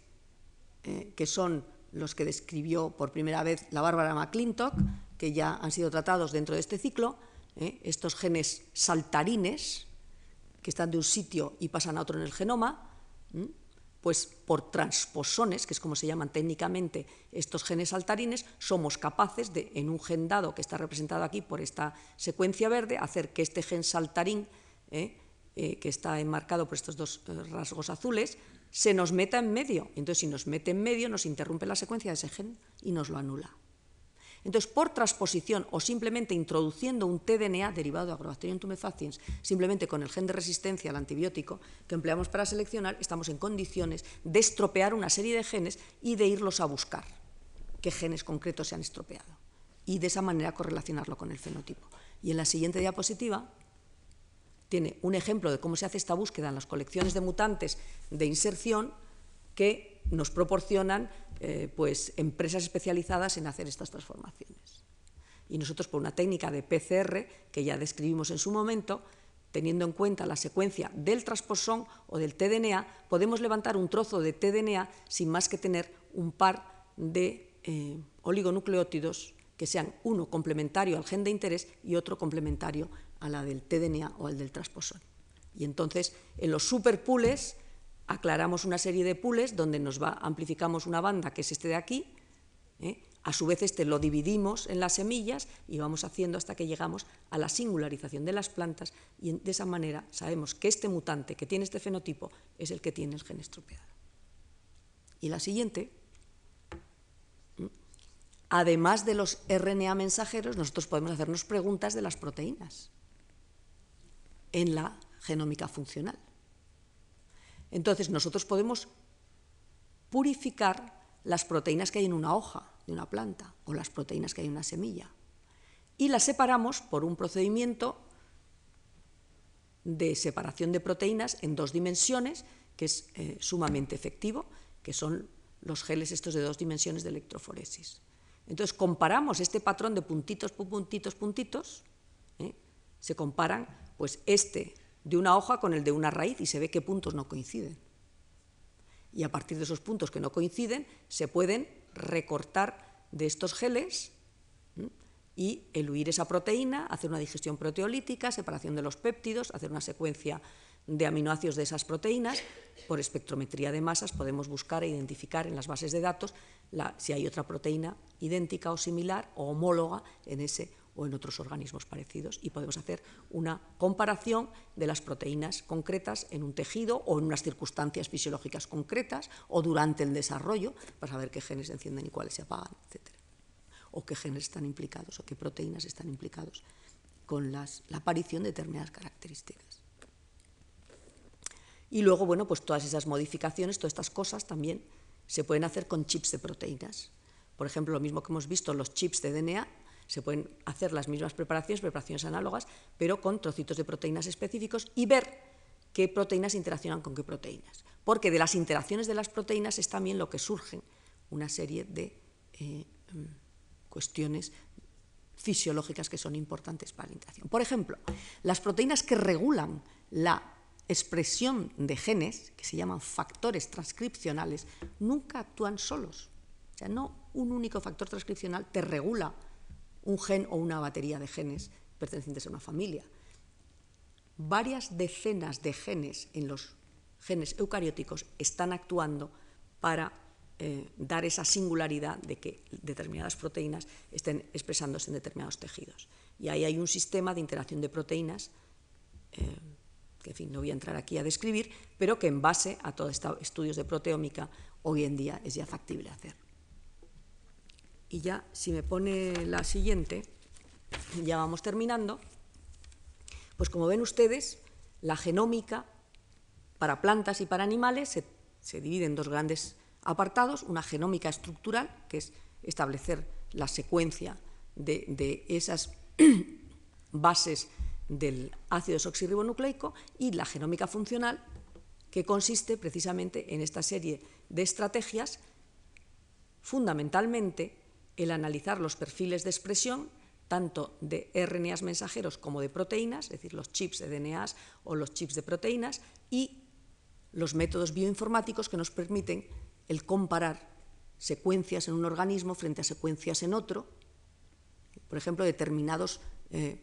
eh, que son los que describió por primera vez la Bárbara McClintock, que ya han sido tratados dentro de este ciclo, eh, estos genes saltarines, que están de un sitio y pasan a otro en el genoma, pues por transposones, que es como se llaman técnicamente estos genes saltarines, somos capaces de, en un gen dado que está representado aquí por esta secuencia verde, hacer que este gen saltarín, eh, eh, que está enmarcado por estos dos rasgos azules, se nos meta en medio. Entonces, si nos mete en medio, nos interrumpe la secuencia de ese gen y nos lo anula. Entonces, por transposición o simplemente introduciendo un tDNA derivado de Agrobacterium tumefaciens, simplemente con el gen de resistencia al antibiótico que empleamos para seleccionar, estamos en condiciones de estropear una serie de genes y de irlos a buscar qué genes concretos se han estropeado y de esa manera correlacionarlo con el fenotipo. Y en la siguiente diapositiva tiene un ejemplo de cómo se hace esta búsqueda en las colecciones de mutantes de inserción que nos proporcionan eh, pues, empresas especializadas en hacer estas transformaciones. Y nosotros, por una técnica de PCR, que ya describimos en su momento, teniendo en cuenta la secuencia del transposón o del tDNA, podemos levantar un trozo de tDNA sin más que tener un par de eh, oligonucleótidos que sean uno complementario al gen de interés y otro complementario a la del tDNA o al del transposón. Y entonces, en los superpools aclaramos una serie de pools donde nos va, amplificamos una banda, que es este de aquí, ¿eh? a su vez este lo dividimos en las semillas y vamos haciendo hasta que llegamos a la singularización de las plantas y de esa manera sabemos que este mutante que tiene este fenotipo es el que tiene el gen estropeado. Y la siguiente, además de los RNA mensajeros, nosotros podemos hacernos preguntas de las proteínas en la genómica funcional. Entonces nosotros podemos purificar las proteínas que hay en una hoja de una planta o las proteínas que hay en una semilla y las separamos por un procedimiento de separación de proteínas en dos dimensiones que es eh, sumamente efectivo, que son los geles estos de dos dimensiones de electroforesis. Entonces comparamos este patrón de puntitos, puntitos, puntitos, ¿eh? se comparan pues este de una hoja con el de una raíz y se ve qué puntos no coinciden. Y a partir de esos puntos que no coinciden, se pueden recortar de estos geles y eluir esa proteína, hacer una digestión proteolítica, separación de los péptidos, hacer una secuencia de aminoácidos de esas proteínas. Por espectrometría de masas podemos buscar e identificar en las bases de datos si hay otra proteína idéntica o similar o homóloga en ese o en otros organismos parecidos y podemos hacer una comparación de las proteínas concretas en un tejido o en unas circunstancias fisiológicas concretas o durante el desarrollo para saber qué genes se encienden y cuáles se apagan, etc. O qué genes están implicados o qué proteínas están implicados con la aparición de determinadas características. Y luego, bueno, pues todas esas modificaciones, todas estas cosas también se pueden hacer con chips de proteínas. Por ejemplo, lo mismo que hemos visto, los chips de DNA Se pueden hacer las mismas preparaciones, preparaciones análogas, pero con trocitos de proteínas específicos y ver qué proteínas interaccionan con qué proteínas. Porque de las interacciones de las proteínas es también lo que surgen una serie de eh, mm, cuestiones fisiológicas que son importantes para la interacción. Por ejemplo, las proteínas que regulan la expresión de genes, que se llaman factores transcripcionales, nunca actúan solos. O sea, no un único factor transcripcional te regula un gen o una batería de genes pertenecientes a una familia. Varias decenas de genes en los genes eucarióticos están actuando para eh, dar esa singularidad de que determinadas proteínas estén expresándose en determinados tejidos. Y ahí hay un sistema de interacción de proteínas, eh, que en fin, no voy a entrar aquí a describir, pero que en base a todos estos estudios de proteómica hoy en día es ya factible hacer. Y ya, si me pone la siguiente, ya vamos terminando, pues como ven ustedes, la genómica para plantas y para animales se, se divide en dos grandes apartados, una genómica estructural, que es establecer la secuencia de, esas bases del ácido desoxirribonucleico, y la genómica funcional, que consiste precisamente en esta serie de estrategias, fundamentalmente el analizar los perfiles de expresión tanto de RNAs mensajeros como de proteínas, es decir, los chips de DNAs o los chips de proteínas, y los métodos bioinformáticos que nos permiten el comparar secuencias en un organismo frente a secuencias en otro, por ejemplo, determinados eh,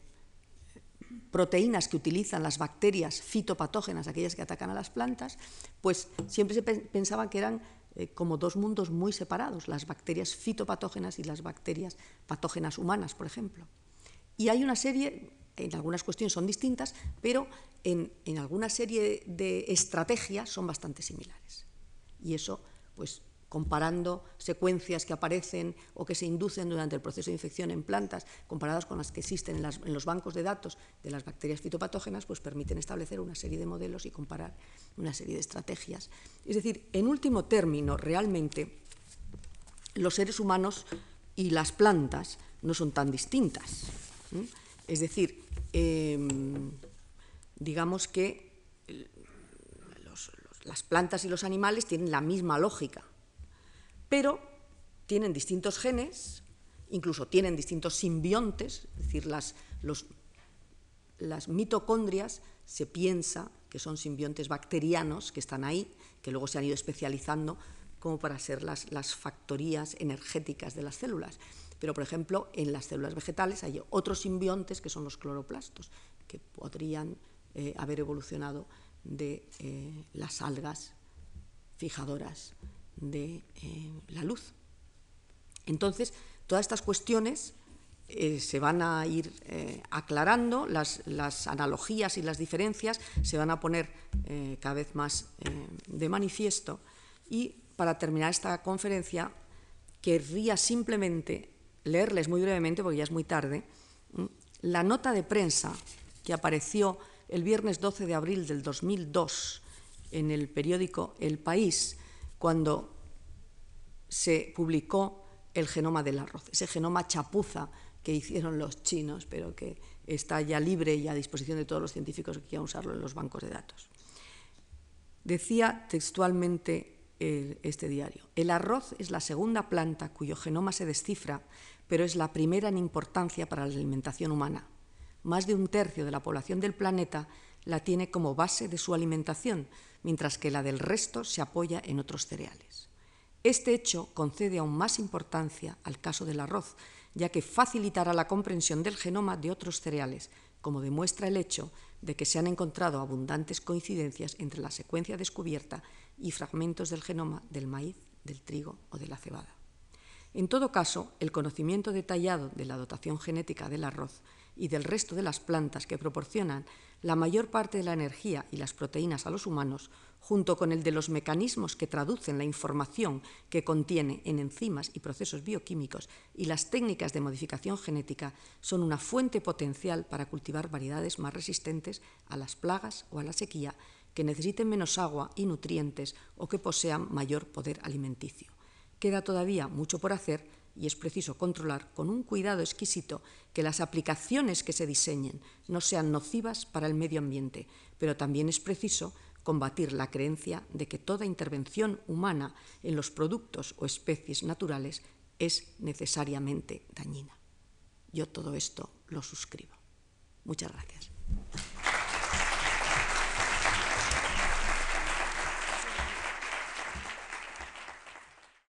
proteínas que utilizan las bacterias fitopatógenas, aquellas que atacan a las plantas, pues siempre se pensaba que eran eh, como dos mundos muy separados, las bacterias fitopatógenas y las bacterias patógenas humanas, por ejemplo. Y hay una serie, en algunas cuestiones son distintas, pero en, en alguna serie de estrategias son bastante similares. Y eso pues comparando secuencias que aparecen o que se inducen durante el proceso de infección en plantas, comparadas con las que existen en, los bancos de datos de las bacterias fitopatógenas, pues permiten establecer una serie de modelos y comparar una serie de estrategias. Es decir, en último término, realmente los seres humanos y las plantas no son tan distintas. Es decir, em, digamos que las plantas y los animales tienen la misma lógica, pero tienen distintos genes, incluso tienen distintos simbiontes, es decir, las, mitocondrias se piensa que son simbiontes bacterianos que están ahí, que luego se han ido especializando como para ser las, las factorías energéticas de las células. Pero, por ejemplo, en las células vegetales hay otros simbiontes que son los cloroplastos, que podrían eh, haber evolucionado de eh, las algas fijadoras de eh, la luz. Entonces, todas estas cuestiones eh, se van a ir aclarando, las, las, analogías y las diferencias se van a poner cada vez más de manifiesto y para terminar esta conferencia querría simplemente leerles muy brevemente, porque ya es muy tarde, la nota de prensa que apareció el viernes 12 de abril del 2002 en el periódico El País, cuando se publicó el genoma del arroz, ese genoma chapuza que hicieron los chinos, pero que está ya libre y a disposición de todos los científicos que quieran usarlo en los bancos de datos. Decía textualmente este diario, el arroz es la segunda planta cuyo genoma se descifra, pero es la primera en importancia para la alimentación humana más de un tercio de la población del planeta la tiene como base de su alimentación, mientras que la del resto se apoya en otros cereales. Este hecho concede aún más importancia al caso del arroz, ya que facilitará la comprensión del genoma de otros cereales, como demuestra el hecho de que se han encontrado abundantes coincidencias entre la secuencia descubierta y fragmentos del genoma del maíz, del trigo o de la cebada. En todo caso, el conocimiento detallado de la dotación genética del arroz y del resto de las plantas que proporcionan la mayor parte de la energía y las proteínas a los humanos, junto con el de los mecanismos que traducen la información que contiene en enzimas y procesos bioquímicos y las técnicas de modificación genética, son una fuente potencial para cultivar variedades más resistentes a las plagas o a la sequía, que necesiten menos agua y nutrientes o que posean mayor poder alimenticio. Queda todavía mucho por hacer y es preciso controlar con un cuidado exquisito que las aplicaciones que se diseñen no sean nocivas para el medio ambiente, pero también es preciso combatir la creencia de que toda intervención humana en los productos o especies naturales es necesariamente dañina. Yo todo esto lo suscribo. Muchas gracias.